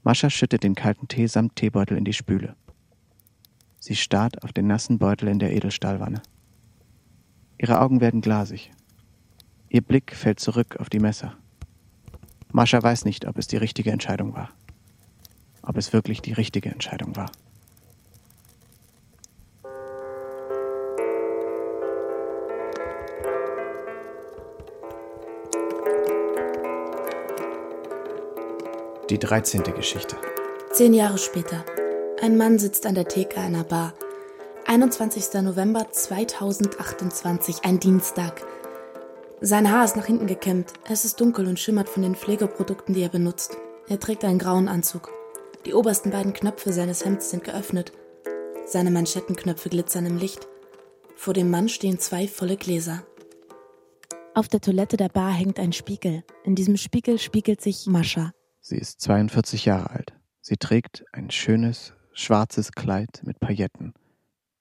Mascha schüttet den kalten Tee samt Teebeutel in die Spüle. Sie starrt auf den nassen Beutel in der Edelstahlwanne. Ihre Augen werden glasig. Ihr Blick fällt zurück auf die Messer. Mascha weiß nicht, ob es die richtige Entscheidung war. Ob es wirklich die richtige Entscheidung war. Die 13. Geschichte. Zehn Jahre später. Ein Mann sitzt an der Theke einer Bar. 21. November 2028, ein Dienstag. Sein Haar ist nach hinten gekämmt. Es ist dunkel und schimmert von den Pflegeprodukten, die er benutzt. Er trägt einen grauen Anzug. Die obersten beiden Knöpfe seines Hemds sind geöffnet. Seine Manschettenknöpfe glitzern im Licht. Vor dem Mann stehen zwei volle Gläser. Auf der Toilette der Bar hängt ein Spiegel. In diesem Spiegel spiegelt sich Mascha. Sie ist 42 Jahre alt. Sie trägt ein schönes, schwarzes Kleid mit Pailletten.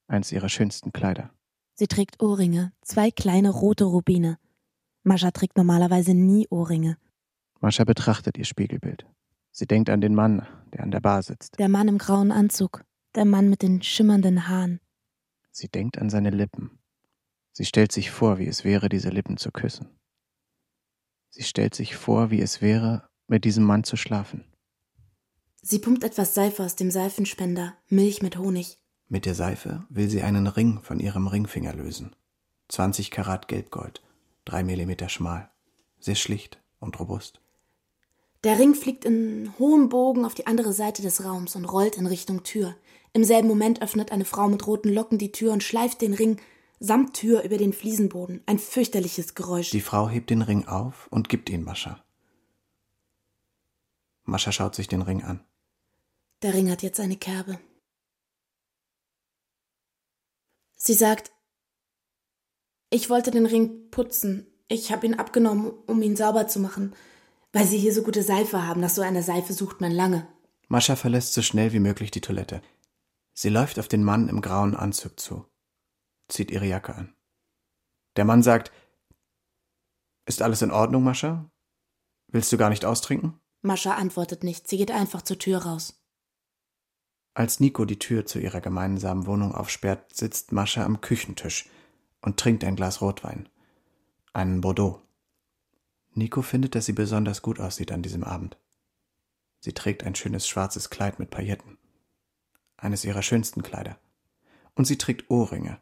Eins ihrer schönsten Kleider. Sie trägt Ohrringe, zwei kleine rote Rubine. Mascha trägt normalerweise nie Ohrringe. Mascha betrachtet ihr Spiegelbild. Sie denkt an den Mann, der an der Bar sitzt. Der Mann im grauen Anzug. Der Mann mit den schimmernden Haaren. Sie denkt an seine Lippen. Sie stellt sich vor, wie es wäre, diese Lippen zu küssen. Sie stellt sich vor, wie es wäre, mit diesem Mann zu schlafen. Sie pumpt etwas Seife aus dem Seifenspender, Milch mit Honig. Mit der Seife will sie einen Ring von ihrem Ringfinger lösen. 20 Karat Gelbgold, drei Millimeter schmal, sehr schlicht und robust. Der Ring fliegt in hohem Bogen auf die andere Seite des Raums und rollt in Richtung Tür. Im selben Moment öffnet eine Frau mit roten Locken die Tür und schleift den Ring samt Tür über den Fliesenboden. Ein fürchterliches Geräusch. Die Frau hebt den Ring auf und gibt ihn Mascha. Mascha schaut sich den Ring an. Der Ring hat jetzt eine Kerbe. Sie sagt, ich wollte den Ring putzen. Ich habe ihn abgenommen, um ihn sauber zu machen, weil Sie hier so gute Seife haben. Nach so einer Seife sucht man lange. Mascha verlässt so schnell wie möglich die Toilette. Sie läuft auf den Mann im grauen Anzug zu, zieht ihre Jacke an. Der Mann sagt, ist alles in Ordnung, Mascha? Willst du gar nicht austrinken? Mascha antwortet nicht, sie geht einfach zur Tür raus. Als Nico die Tür zu ihrer gemeinsamen Wohnung aufsperrt, sitzt Mascha am Küchentisch und trinkt ein Glas Rotwein. Einen Bordeaux. Nico findet, dass sie besonders gut aussieht an diesem Abend. Sie trägt ein schönes schwarzes Kleid mit Pailletten. Eines ihrer schönsten Kleider. Und sie trägt Ohrringe.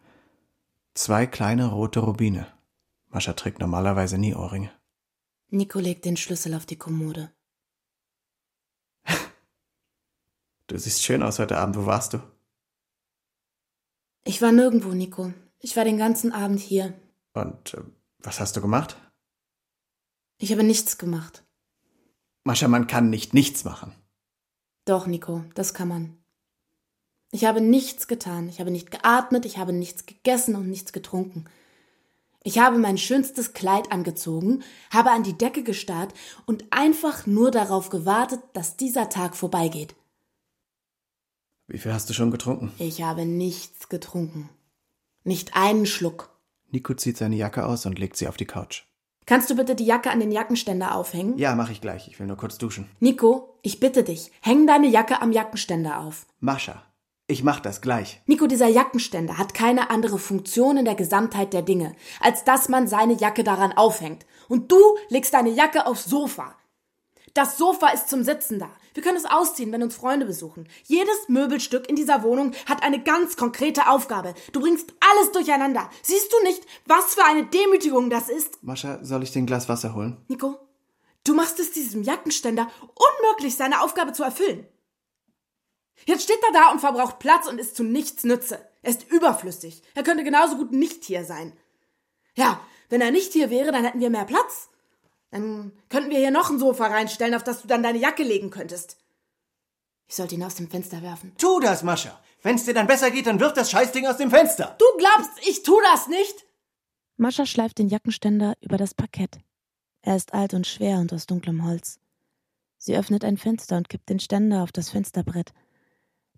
Zwei kleine rote Rubine. Mascha trägt normalerweise nie Ohrringe. Nico legt den Schlüssel auf die Kommode. Du siehst schön aus heute Abend. Wo warst du? Ich war nirgendwo, Nico. Ich war den ganzen Abend hier. Und äh, was hast du gemacht? Ich habe nichts gemacht. Mascha, man kann nicht nichts machen. Doch, Nico, das kann man. Ich habe nichts getan. Ich habe nicht geatmet, ich habe nichts gegessen und nichts getrunken. Ich habe mein schönstes Kleid angezogen, habe an die Decke gestarrt und einfach nur darauf gewartet, dass dieser Tag vorbeigeht. Wie viel hast du schon getrunken? Ich habe nichts getrunken. Nicht einen Schluck. Nico zieht seine Jacke aus und legt sie auf die Couch. Kannst du bitte die Jacke an den Jackenständer aufhängen? Ja, mach ich gleich. Ich will nur kurz duschen. Nico, ich bitte dich, häng deine Jacke am Jackenständer auf. Mascha, Ich mach das gleich. Nico, dieser Jackenständer hat keine andere Funktion in der Gesamtheit der Dinge, als dass man seine Jacke daran aufhängt. Und du legst deine Jacke aufs Sofa. Das Sofa ist zum Sitzen da. Wir können es ausziehen, wenn uns Freunde besuchen. Jedes Möbelstück in dieser Wohnung hat eine ganz konkrete Aufgabe. Du bringst alles durcheinander. Siehst du nicht, was für eine Demütigung das ist? Mascha, soll ich dir ein Glas Wasser holen? Nico, du machst es diesem Jackenständer unmöglich, seine Aufgabe zu erfüllen. Jetzt steht er da und verbraucht Platz und ist zu nichts Nütze. Er ist überflüssig. Er könnte genauso gut nicht hier sein. Ja, wenn er nicht hier wäre, dann hätten wir mehr Platz. Dann könnten wir hier noch ein Sofa reinstellen, auf das du dann deine Jacke legen könntest. Ich sollte ihn aus dem Fenster werfen. Tu das, Mascha. Wenn's dir dann besser geht, dann wirf das Scheißding aus dem Fenster. Du glaubst, ich tu das nicht? Mascha schleift den Jackenständer über das Parkett. Er ist alt und schwer und aus dunklem Holz. Sie öffnet ein Fenster und kippt den Ständer auf das Fensterbrett.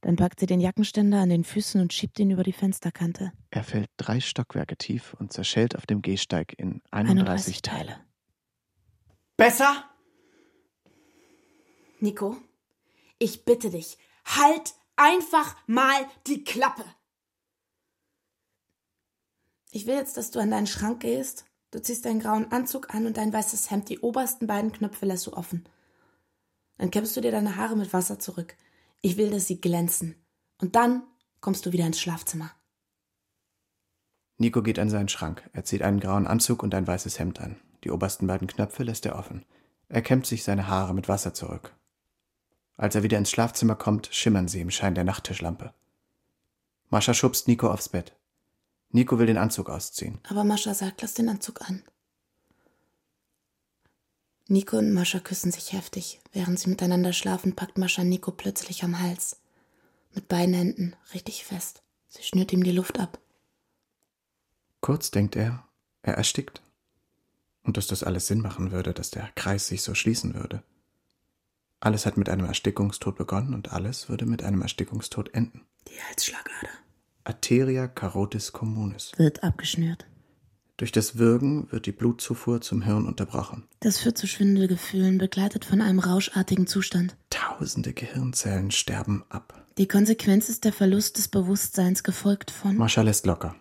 Dann packt sie den Jackenständer an den Füßen und schiebt ihn über die Fensterkante. Er fällt drei Stockwerke tief und zerschellt auf dem Gehsteig in 31, 31 Teile. Besser? Nico, ich bitte dich, halt einfach mal die Klappe. Ich will jetzt, dass du an deinen Schrank gehst. Du ziehst deinen grauen Anzug an und dein weißes Hemd. Die obersten beiden Knöpfe lässt du offen. Dann kämmst du dir deine Haare mit Wasser zurück. Ich will, dass sie glänzen. Und dann kommst du wieder ins Schlafzimmer. Nico geht an seinen Schrank. Er zieht einen grauen Anzug und ein weißes Hemd an. Die obersten beiden Knöpfe lässt er offen. Er kämmt sich seine Haare mit Wasser zurück. Als er wieder ins Schlafzimmer kommt, schimmern sie im Schein der Nachttischlampe. Mascha schubst Nico aufs Bett. Nico will den Anzug ausziehen. Aber Mascha sagt, lass den Anzug an. Nico und Mascha küssen sich heftig. Während sie miteinander schlafen, packt Mascha Nico plötzlich am Hals. Mit beiden Händen, richtig fest. Sie schnürt ihm die Luft ab. Kurz denkt er, er erstickt. Und dass das alles Sinn machen würde, dass der Kreis sich so schließen würde. Alles hat mit einem Erstickungstod begonnen und alles würde mit einem Erstickungstod enden. Die Halsschlagader. Arteria carotis communis. Wird abgeschnürt. Durch das Würgen wird die Blutzufuhr zum Hirn unterbrochen. Das führt zu Schwindelgefühlen, begleitet von einem rauschartigen Zustand. Tausende Gehirnzellen sterben ab. Die Konsequenz ist der Verlust des Bewusstseins, gefolgt von. Mascha lässt locker.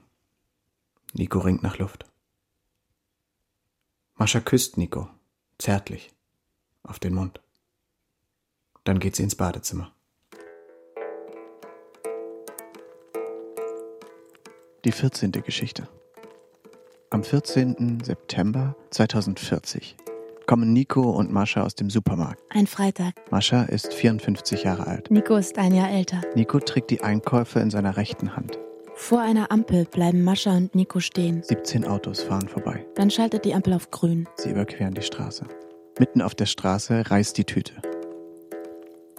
Nico ringt nach Luft. Mascha küsst Nico, zärtlich, auf den Mund. Dann geht sie ins Badezimmer. Die 14. Geschichte. Am 14. September 2040 kommen Nico und Mascha aus dem Supermarkt. Ein Freitag. Mascha ist 54 Jahre alt. Nico ist ein Jahr älter. Nico trägt die Einkäufe in seiner rechten Hand. Vor einer Ampel bleiben Mascha und Nico stehen. 17 Autos fahren vorbei. Dann schaltet die Ampel auf grün. Sie überqueren die Straße. Mitten auf der Straße reißt die Tüte.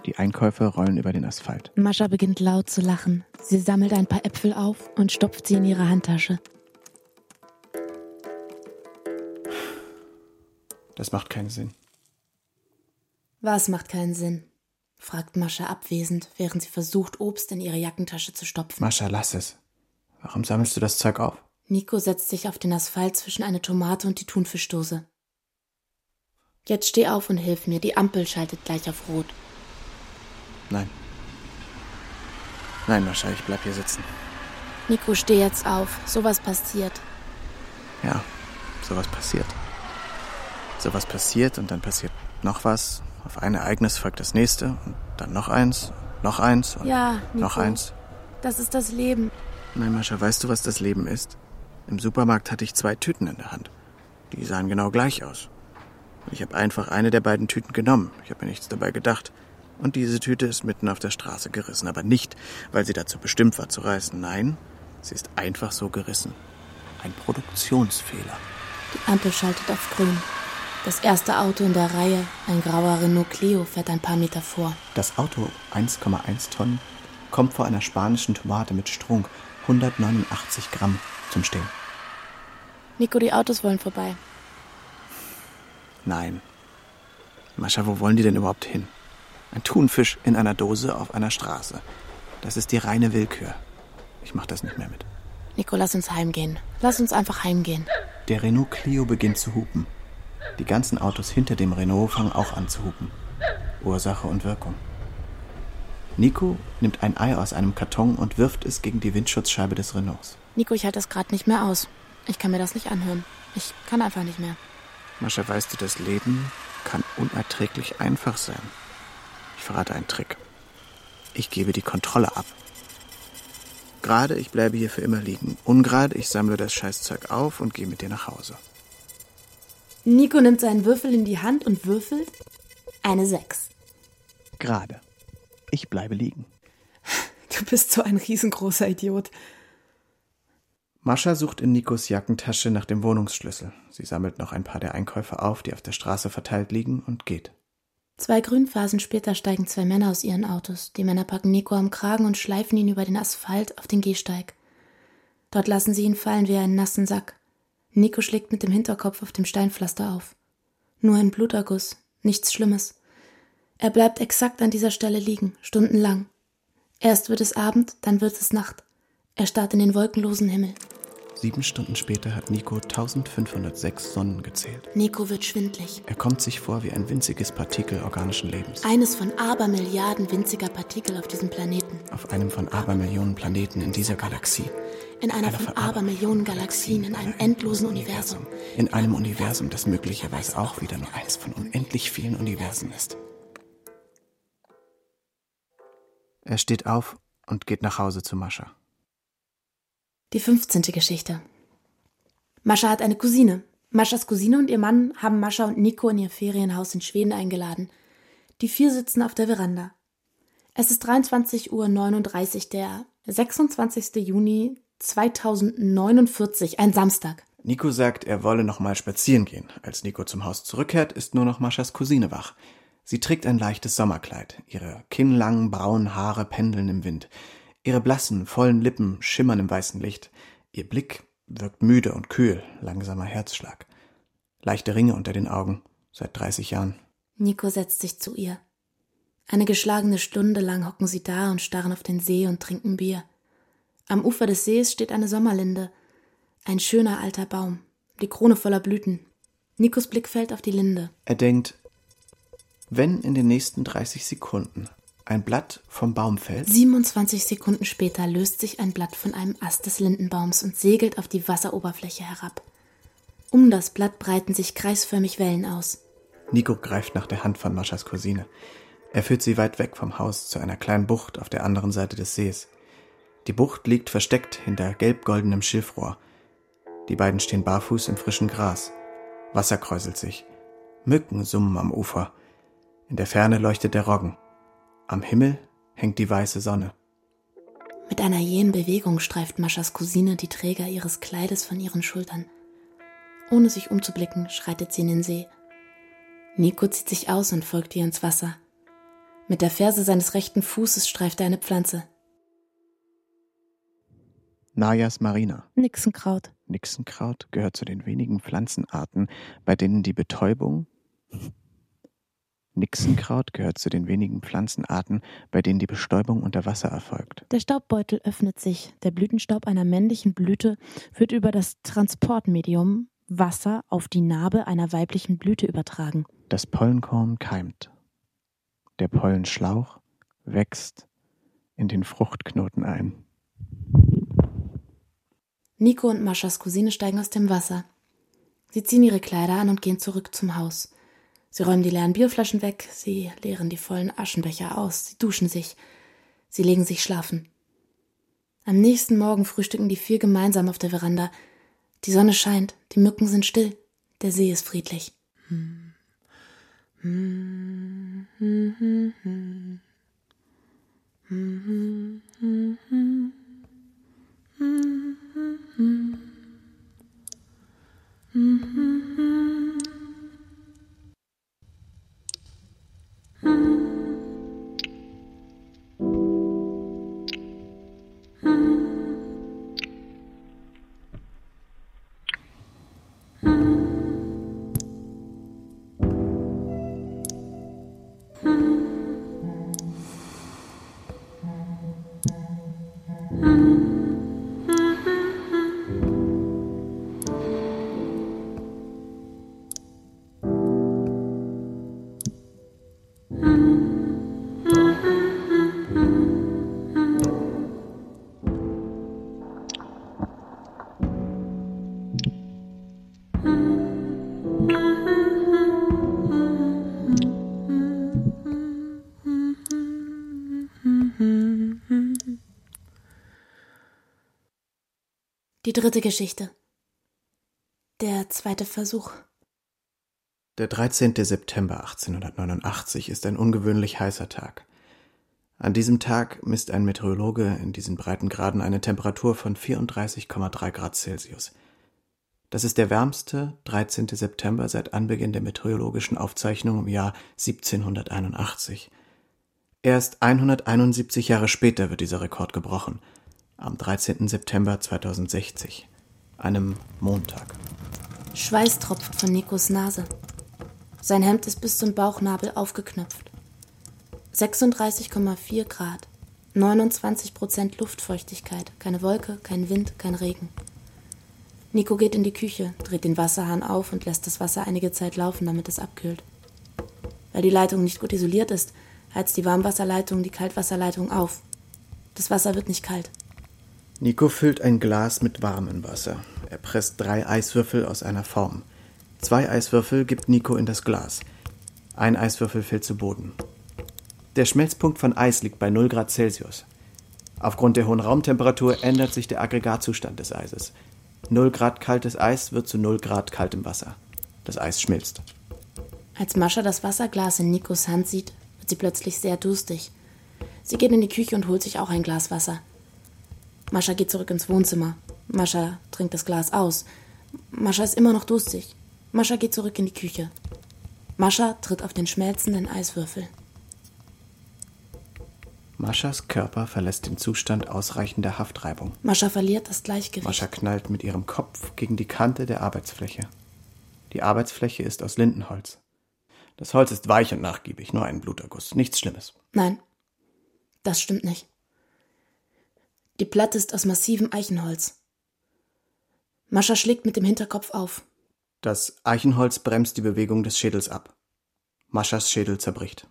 Die Einkäufe rollen über den Asphalt. Mascha beginnt laut zu lachen. Sie sammelt ein paar Äpfel auf und stopft sie in ihre Handtasche. Das macht keinen Sinn. Was macht keinen Sinn? fragt Mascha abwesend, während sie versucht, Obst in ihre Jackentasche zu stopfen. Mascha, lass es. Warum sammelst du das Zeug auf? Nico setzt sich auf den Asphalt zwischen eine Tomate und die Thunfischdose. Jetzt steh auf und hilf mir. Die Ampel schaltet gleich auf Rot. Nein. Nein, Mascha, ich bleib hier sitzen. Nico, steh jetzt auf. Sowas passiert. Ja, sowas passiert sowas passiert und dann passiert noch was. Auf ein Ereignis folgt das nächste und dann noch eins, noch eins und ja, Nico, noch eins. Das ist das Leben. Nein, Mascha, weißt du, was das Leben ist? Im Supermarkt hatte ich zwei Tüten in der Hand. Die sahen genau gleich aus. Ich habe einfach eine der beiden Tüten genommen. Ich habe mir nichts dabei gedacht. Und diese Tüte ist mitten auf der Straße gerissen. Aber nicht, weil sie dazu bestimmt war zu reißen. Nein, sie ist einfach so gerissen. Ein Produktionsfehler. Die Ampel schaltet auf grün. Das erste Auto in der Reihe, ein grauer Renault Clio, fährt ein paar Meter vor. Das Auto, 1,1 Tonnen, kommt vor einer spanischen Tomate mit Strunk, 189 Gramm, zum Stehen. Nico, die Autos wollen vorbei. Nein. Mascha, wo wollen die denn überhaupt hin? Ein Thunfisch in einer Dose auf einer Straße. Das ist die reine Willkür. Ich mach das nicht mehr mit. Nico, lass uns heimgehen. Lass uns einfach heimgehen. Der Renault Clio beginnt zu hupen. Die ganzen Autos hinter dem Renault fangen auch an zu hupen. Ursache und Wirkung. Nico nimmt ein Ei aus einem Karton und wirft es gegen die Windschutzscheibe des Renaults. Nico, ich halte das gerade nicht mehr aus. Ich kann mir das nicht anhören. Ich kann einfach nicht mehr. Mascha, weißt du, das Leben kann unerträglich einfach sein. Ich verrate einen Trick. Ich gebe die Kontrolle ab. Gerade, ich bleibe hier für immer liegen. Ungerade, ich sammle das Scheißzeug auf und gehe mit dir nach Hause. Nico nimmt seinen Würfel in die Hand und würfelt eine Sechs. Gerade. Ich bleibe liegen. Du bist so ein riesengroßer Idiot. Mascha sucht in Nikos Jackentasche nach dem Wohnungsschlüssel. Sie sammelt noch ein paar der Einkäufe auf, die auf der Straße verteilt liegen, und geht. Zwei Grünphasen später steigen zwei Männer aus ihren Autos. Die Männer packen Nico am Kragen und schleifen ihn über den Asphalt auf den Gehsteig. Dort lassen sie ihn fallen wie einen nassen Sack. Nico schlägt mit dem Hinterkopf auf dem Steinpflaster auf. Nur ein Bluterguss, nichts Schlimmes. Er bleibt exakt an dieser Stelle liegen, stundenlang. Erst wird es Abend, dann wird es Nacht. Er starrt in den wolkenlosen Himmel. Sieben Stunden später hat Nico 1506 Sonnen gezählt. Nico wird schwindlig. Er kommt sich vor wie ein winziges Partikel organischen Lebens. Eines von Abermilliarden winziger Partikel auf diesem Planeten. Auf einem von Abermillionen Planeten in dieser Galaxie. In einer von Abermillionen Galaxien, in einem endlosen Universum. In einem Universum, das möglicherweise auch wieder nur eins von unendlich vielen Universen ist. Er steht auf und geht nach Hause zu Mascha. Die 15. Geschichte. Mascha hat eine Cousine. Maschas Cousine und ihr Mann haben Mascha und Nico in ihr Ferienhaus in Schweden eingeladen. Die vier sitzen auf der Veranda. Es ist 23.39 Uhr, der 26. Juni 2049, ein Samstag. Nico sagt, er wolle noch mal spazieren gehen. Als Nico zum Haus zurückkehrt, ist nur noch Maschas Cousine wach. Sie trägt ein leichtes Sommerkleid. Ihre kinnlangen braunen Haare pendeln im Wind. Ihre blassen, vollen Lippen schimmern im weißen Licht. Ihr Blick wirkt müde und kühl, langsamer Herzschlag. Leichte Ringe unter den Augen, seit 30 Jahren. Nico setzt sich zu ihr. Eine geschlagene Stunde lang hocken sie da und starren auf den See und trinken Bier. Am Ufer des Sees steht eine Sommerlinde. Ein schöner alter Baum, die Krone voller Blüten. Nikos Blick fällt auf die Linde. Er denkt, wenn in den nächsten 30 Sekunden ein Blatt vom Baum fällt. 27 Sekunden später löst sich ein Blatt von einem Ast des Lindenbaums und segelt auf die Wasseroberfläche herab. Um das Blatt breiten sich kreisförmig Wellen aus. Nico greift nach der Hand von Maschas Cousine. Er führt sie weit weg vom Haus zu einer kleinen Bucht auf der anderen Seite des Sees. Die Bucht liegt versteckt hinter gelb-goldenem Schilfrohr. Die beiden stehen barfuß im frischen Gras. Wasser kräuselt sich. Mücken summen am Ufer. In der Ferne leuchtet der Roggen. Am Himmel hängt die weiße Sonne. Mit einer jähen Bewegung streift Maschas Cousine die Träger ihres Kleides von ihren Schultern. Ohne sich umzublicken, schreitet sie in den See. Nico zieht sich aus und folgt ihr ins Wasser. Mit der Ferse seines rechten Fußes streift er eine Pflanze. Najas marina. Nixenkraut. Nixenkraut gehört zu den wenigen Pflanzenarten, bei denen die Betäubung Nixenkraut gehört zu den wenigen Pflanzenarten, bei denen die Bestäubung unter Wasser erfolgt. Der Staubbeutel öffnet sich. Der Blütenstaub einer männlichen Blüte wird über das Transportmedium Wasser auf die Narbe einer weiblichen Blüte übertragen. Das Pollenkorn keimt. Der Pollenschlauch wächst in den Fruchtknoten ein. Nico und Maschas Cousine steigen aus dem Wasser. Sie ziehen ihre Kleider an und gehen zurück zum Haus. Sie räumen die leeren Bierflaschen weg, sie leeren die vollen Aschenbecher aus, sie duschen sich, sie legen sich schlafen. Am nächsten Morgen frühstücken die vier gemeinsam auf der Veranda. Die Sonne scheint, die Mücken sind still, der See ist friedlich. Hm. Hm, hm, Mm-hmm. Dritte Geschichte. Der zweite Versuch. Der 13. September 1889 ist ein ungewöhnlich heißer Tag. An diesem Tag misst ein Meteorologe in diesen Breitengraden eine Temperatur von 34,3 Grad Celsius. Das ist der wärmste 13. September seit Anbeginn der meteorologischen Aufzeichnung im Jahr 1781. Erst 171 Jahre später wird dieser Rekord gebrochen, am 13. September 2060, einem Montag. Schweiß tropft von Nikos Nase. Sein Hemd ist bis zum Bauchnabel aufgeknöpft. 36,4 Grad, 29 Prozent Luftfeuchtigkeit, keine Wolke, kein Wind, kein Regen. Nico geht in die Küche, dreht den Wasserhahn auf und lässt das Wasser einige Zeit laufen, damit es abkühlt. Weil die Leitung nicht gut isoliert ist, heizt die Warmwasserleitung die Kaltwasserleitung auf. Das Wasser wird nicht kalt. Nico füllt ein Glas mit warmem Wasser. Er presst drei Eiswürfel aus einer Form. Zwei Eiswürfel gibt Nico in das Glas. Ein Eiswürfel fällt zu Boden. Der Schmelzpunkt von Eis liegt bei 0 Grad Celsius. Aufgrund der hohen Raumtemperatur ändert sich der Aggregatzustand des Eises. 0 Grad kaltes Eis wird zu 0 Grad kaltem Wasser. Das Eis schmilzt. Als Mascha das Wasserglas in Nikos Hand sieht, wird sie plötzlich sehr durstig. Sie geht in die Küche und holt sich auch ein Glas Wasser. Mascha geht zurück ins Wohnzimmer. Mascha trinkt das Glas aus. Mascha ist immer noch durstig. Mascha geht zurück in die Küche. Mascha tritt auf den schmelzenden Eiswürfel. Maschas Körper verlässt den Zustand ausreichender Haftreibung. Mascha verliert das Gleichgewicht. Mascha knallt mit ihrem Kopf gegen die Kante der Arbeitsfläche. Die Arbeitsfläche ist aus Lindenholz. Das Holz ist weich und nachgiebig, nur ein Bluterguss, nichts Schlimmes. Nein, das stimmt nicht. Die Platte ist aus massivem Eichenholz. Mascha schlägt mit dem Hinterkopf auf. Das Eichenholz bremst die Bewegung des Schädels ab. Maschas Schädel zerbricht.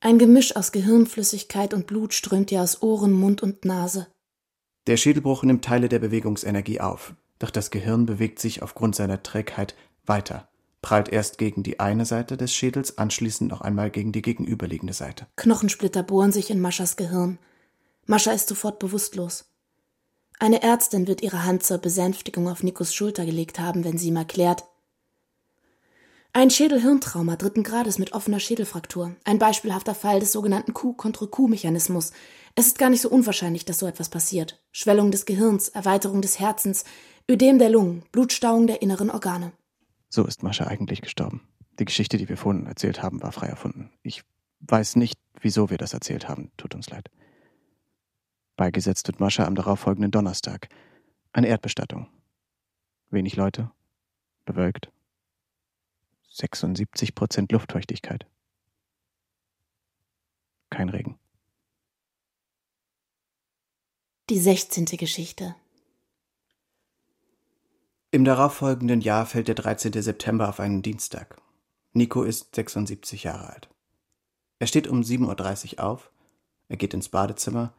Ein Gemisch aus Gehirnflüssigkeit und Blut strömt ihr aus Ohren, Mund und Nase. Der Schädelbruch nimmt Teile der Bewegungsenergie auf, doch das Gehirn bewegt sich aufgrund seiner Trägheit weiter, prallt erst gegen die eine Seite des Schädels, anschließend noch einmal gegen die gegenüberliegende Seite. Knochensplitter bohren sich in Maschas Gehirn. Mascha ist sofort bewusstlos. Eine Ärztin wird ihre Hand zur Besänftigung auf Nikos Schulter gelegt haben, wenn sie ihm erklärt, ein Schädelhirntrauma dritten Grades mit offener Schädelfraktur. Ein beispielhafter Fall des sogenannten Q-Kontra-Q-Mechanismus. Es ist gar nicht so unwahrscheinlich, dass so etwas passiert. Schwellung des Gehirns, Erweiterung des Herzens, Ödem der Lungen, Blutstauung der inneren Organe. So ist Mascha eigentlich gestorben. Die Geschichte, die wir vorhin erzählt haben, war frei erfunden. Ich weiß nicht, wieso wir das erzählt haben. Tut uns leid. Beigesetzt wird Mascha am darauffolgenden Donnerstag. Eine Erdbestattung. Wenig Leute, bewölkt, 76 Prozent Luftfeuchtigkeit. Kein Regen. Die 16. Geschichte. Im darauffolgenden Jahr fällt der 13. September auf einen Dienstag. Nico ist 76 Jahre alt. Er steht um 7.30 Uhr auf, er geht ins Badezimmer,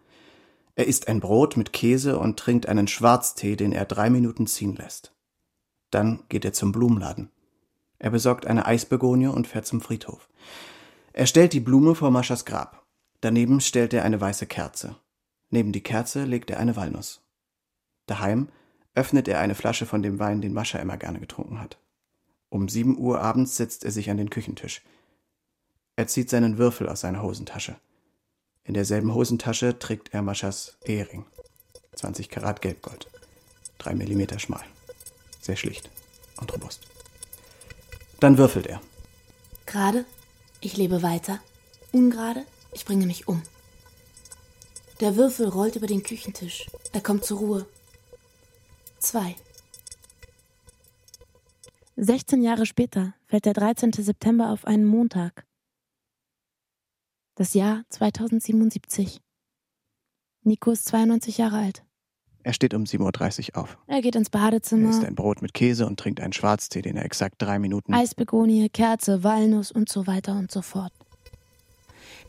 er isst ein Brot mit Käse und trinkt einen Schwarztee, den er drei Minuten ziehen lässt. Dann geht er zum Blumenladen. Er besorgt eine Eisbegonie und fährt zum Friedhof. Er stellt die Blume vor Maschas Grab. Daneben stellt er eine weiße Kerze. Neben die Kerze legt er eine Walnuss. Daheim öffnet er eine Flasche von dem Wein, den Mascha immer gerne getrunken hat. Um sieben Uhr abends setzt er sich an den Küchentisch. Er zieht seinen Würfel aus seiner Hosentasche. In derselben Hosentasche trägt er Maschas Ehering. 20 Karat Gelbgold. Drei Millimeter schmal. Sehr schlicht und robust. Dann würfelt er. Gerade, ich lebe weiter. Ungerade, ich bringe mich um. Der Würfel rollt über den Küchentisch. Er kommt zur Ruhe. Zwei. 16 Jahre später fällt der 13. September auf einen Montag. Das Jahr 2077. Nico ist 92 Jahre alt. Er steht um 7.30 Uhr auf. Er geht ins Badezimmer. Er isst ein Brot mit Käse und trinkt einen Schwarztee, den er exakt drei Minuten. Eisbegonie, Kerze, Walnuss und so weiter und so fort.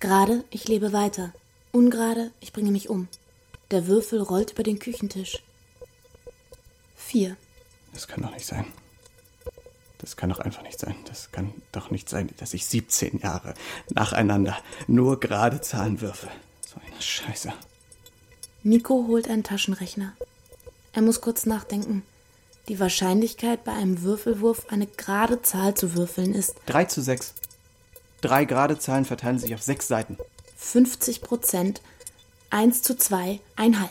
Gerade, ich lebe weiter. Ungerade, ich bringe mich um. Der Würfel rollt über den Küchentisch. Vier. Das kann doch nicht sein. Das kann doch einfach nicht sein. Das kann doch nicht sein, dass ich 17 Jahre nacheinander nur gerade Zahlen würfe. So eine Scheiße. Nico holt einen Taschenrechner. Er muss kurz nachdenken. Die Wahrscheinlichkeit, bei einem Würfelwurf eine gerade Zahl zu würfeln, ist 3 zu 6. Drei gerade Zahlen verteilen sich auf sechs Seiten. 50 Prozent, 1 zu 2, 1,5.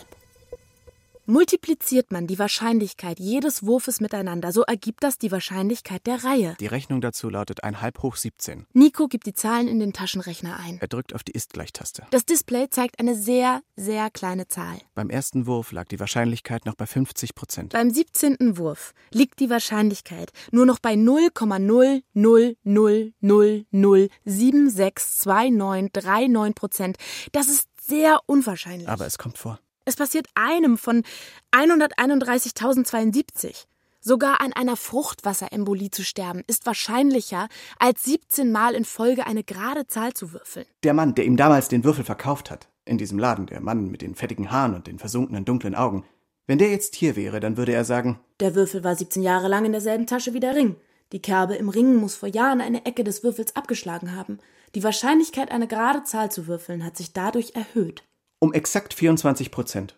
Multipliziert man die Wahrscheinlichkeit jedes Wurfes miteinander, so ergibt das die Wahrscheinlichkeit der Reihe. Die Rechnung dazu lautet 1,5 hoch 17. Nico gibt die Zahlen in den Taschenrechner ein. Er drückt auf die Ist-Gleich-Taste. Das Display zeigt eine sehr, sehr kleine Zahl. Beim ersten Wurf lag die Wahrscheinlichkeit noch bei 50 Prozent. Beim 17. Wurf liegt die Wahrscheinlichkeit nur noch bei 0,00000762939 Prozent. Das ist sehr unwahrscheinlich. Aber es kommt vor. Es passiert einem von 131.072. Sogar an einer Fruchtwasserembolie zu sterben, ist wahrscheinlicher, als 17 Mal in Folge eine gerade Zahl zu würfeln. Der Mann, der ihm damals den Würfel verkauft hat, in diesem Laden, der Mann mit den fettigen Haaren und den versunkenen dunklen Augen, wenn der jetzt hier wäre, dann würde er sagen, Der Würfel war 17 Jahre lang in derselben Tasche wie der Ring. Die Kerbe im Ring muss vor Jahren eine Ecke des Würfels abgeschlagen haben. Die Wahrscheinlichkeit, eine gerade Zahl zu würfeln, hat sich dadurch erhöht. Um exakt 24 Prozent.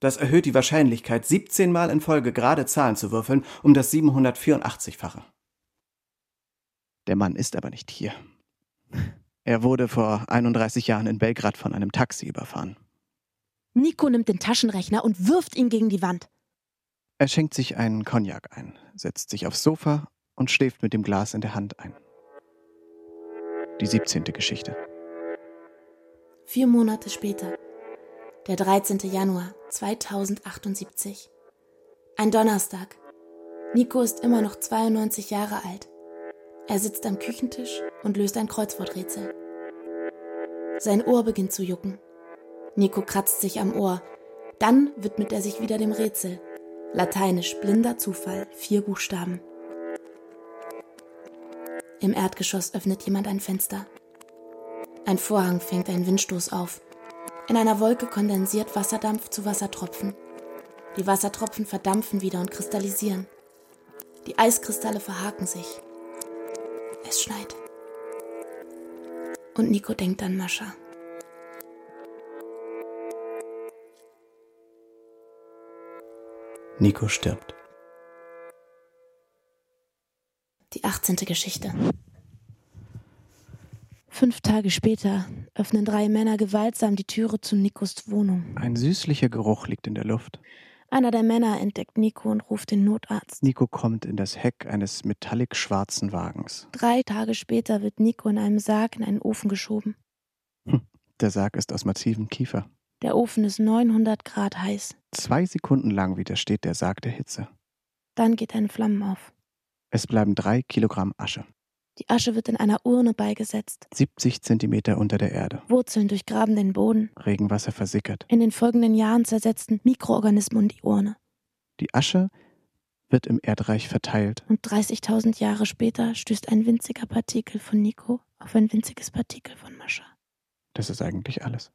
Das erhöht die Wahrscheinlichkeit, 17 Mal in Folge gerade Zahlen zu würfeln, um das 784-fache. Der Mann ist aber nicht hier. Er wurde vor 31 Jahren in Belgrad von einem Taxi überfahren. Nico nimmt den Taschenrechner und wirft ihn gegen die Wand. Er schenkt sich einen Cognac ein, setzt sich aufs Sofa und schläft mit dem Glas in der Hand ein. Die 17. Geschichte. Vier Monate später, der 13. Januar 2078. Ein Donnerstag. Nico ist immer noch 92 Jahre alt. Er sitzt am Küchentisch und löst ein Kreuzworträtsel. Sein Ohr beginnt zu jucken. Nico kratzt sich am Ohr. Dann widmet er sich wieder dem Rätsel. Lateinisch blinder Zufall, vier Buchstaben. Im Erdgeschoss öffnet jemand ein Fenster. Ein Vorhang fängt einen Windstoß auf. In einer Wolke kondensiert Wasserdampf zu Wassertropfen. Die Wassertropfen verdampfen wieder und kristallisieren. Die Eiskristalle verhaken sich. Es schneit. Und Nico denkt an Mascha. Nico stirbt. Die 18. Geschichte. Fünf Tage später öffnen drei Männer gewaltsam die Türe zu Nikos Wohnung. Ein süßlicher Geruch liegt in der Luft. Einer der Männer entdeckt Nico und ruft den Notarzt. Nico kommt in das Heck eines metallic schwarzen Wagens. Drei Tage später wird Nico in einem Sarg in einen Ofen geschoben. Der Sarg ist aus massivem Kiefer. Der Ofen ist 900 Grad heiß. Zwei Sekunden lang widersteht der Sarg der Hitze. Dann geht ein Flammen auf. Es bleiben drei Kilogramm Asche. Die Asche wird in einer Urne beigesetzt. 70 Zentimeter unter der Erde. Wurzeln durchgraben den Boden. Regenwasser versickert. In den folgenden Jahren zersetzten Mikroorganismen die Urne. Die Asche wird im Erdreich verteilt. Und 30.000 Jahre später stößt ein winziger Partikel von Nico auf ein winziges Partikel von Mascha. Das ist eigentlich alles.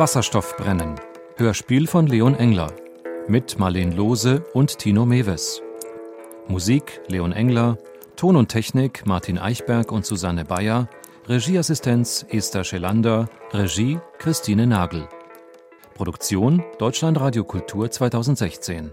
Wasserstoffbrennen. Hörspiel von Leon Engler. Mit Marleen Lohse und Tino Mewes. Musik Leon Engler. Ton und Technik Martin Eichberg und Susanne Bayer. Regieassistenz Esther Schelander. Regie Christine Nagel. Produktion Deutschland Radio Kultur 2016.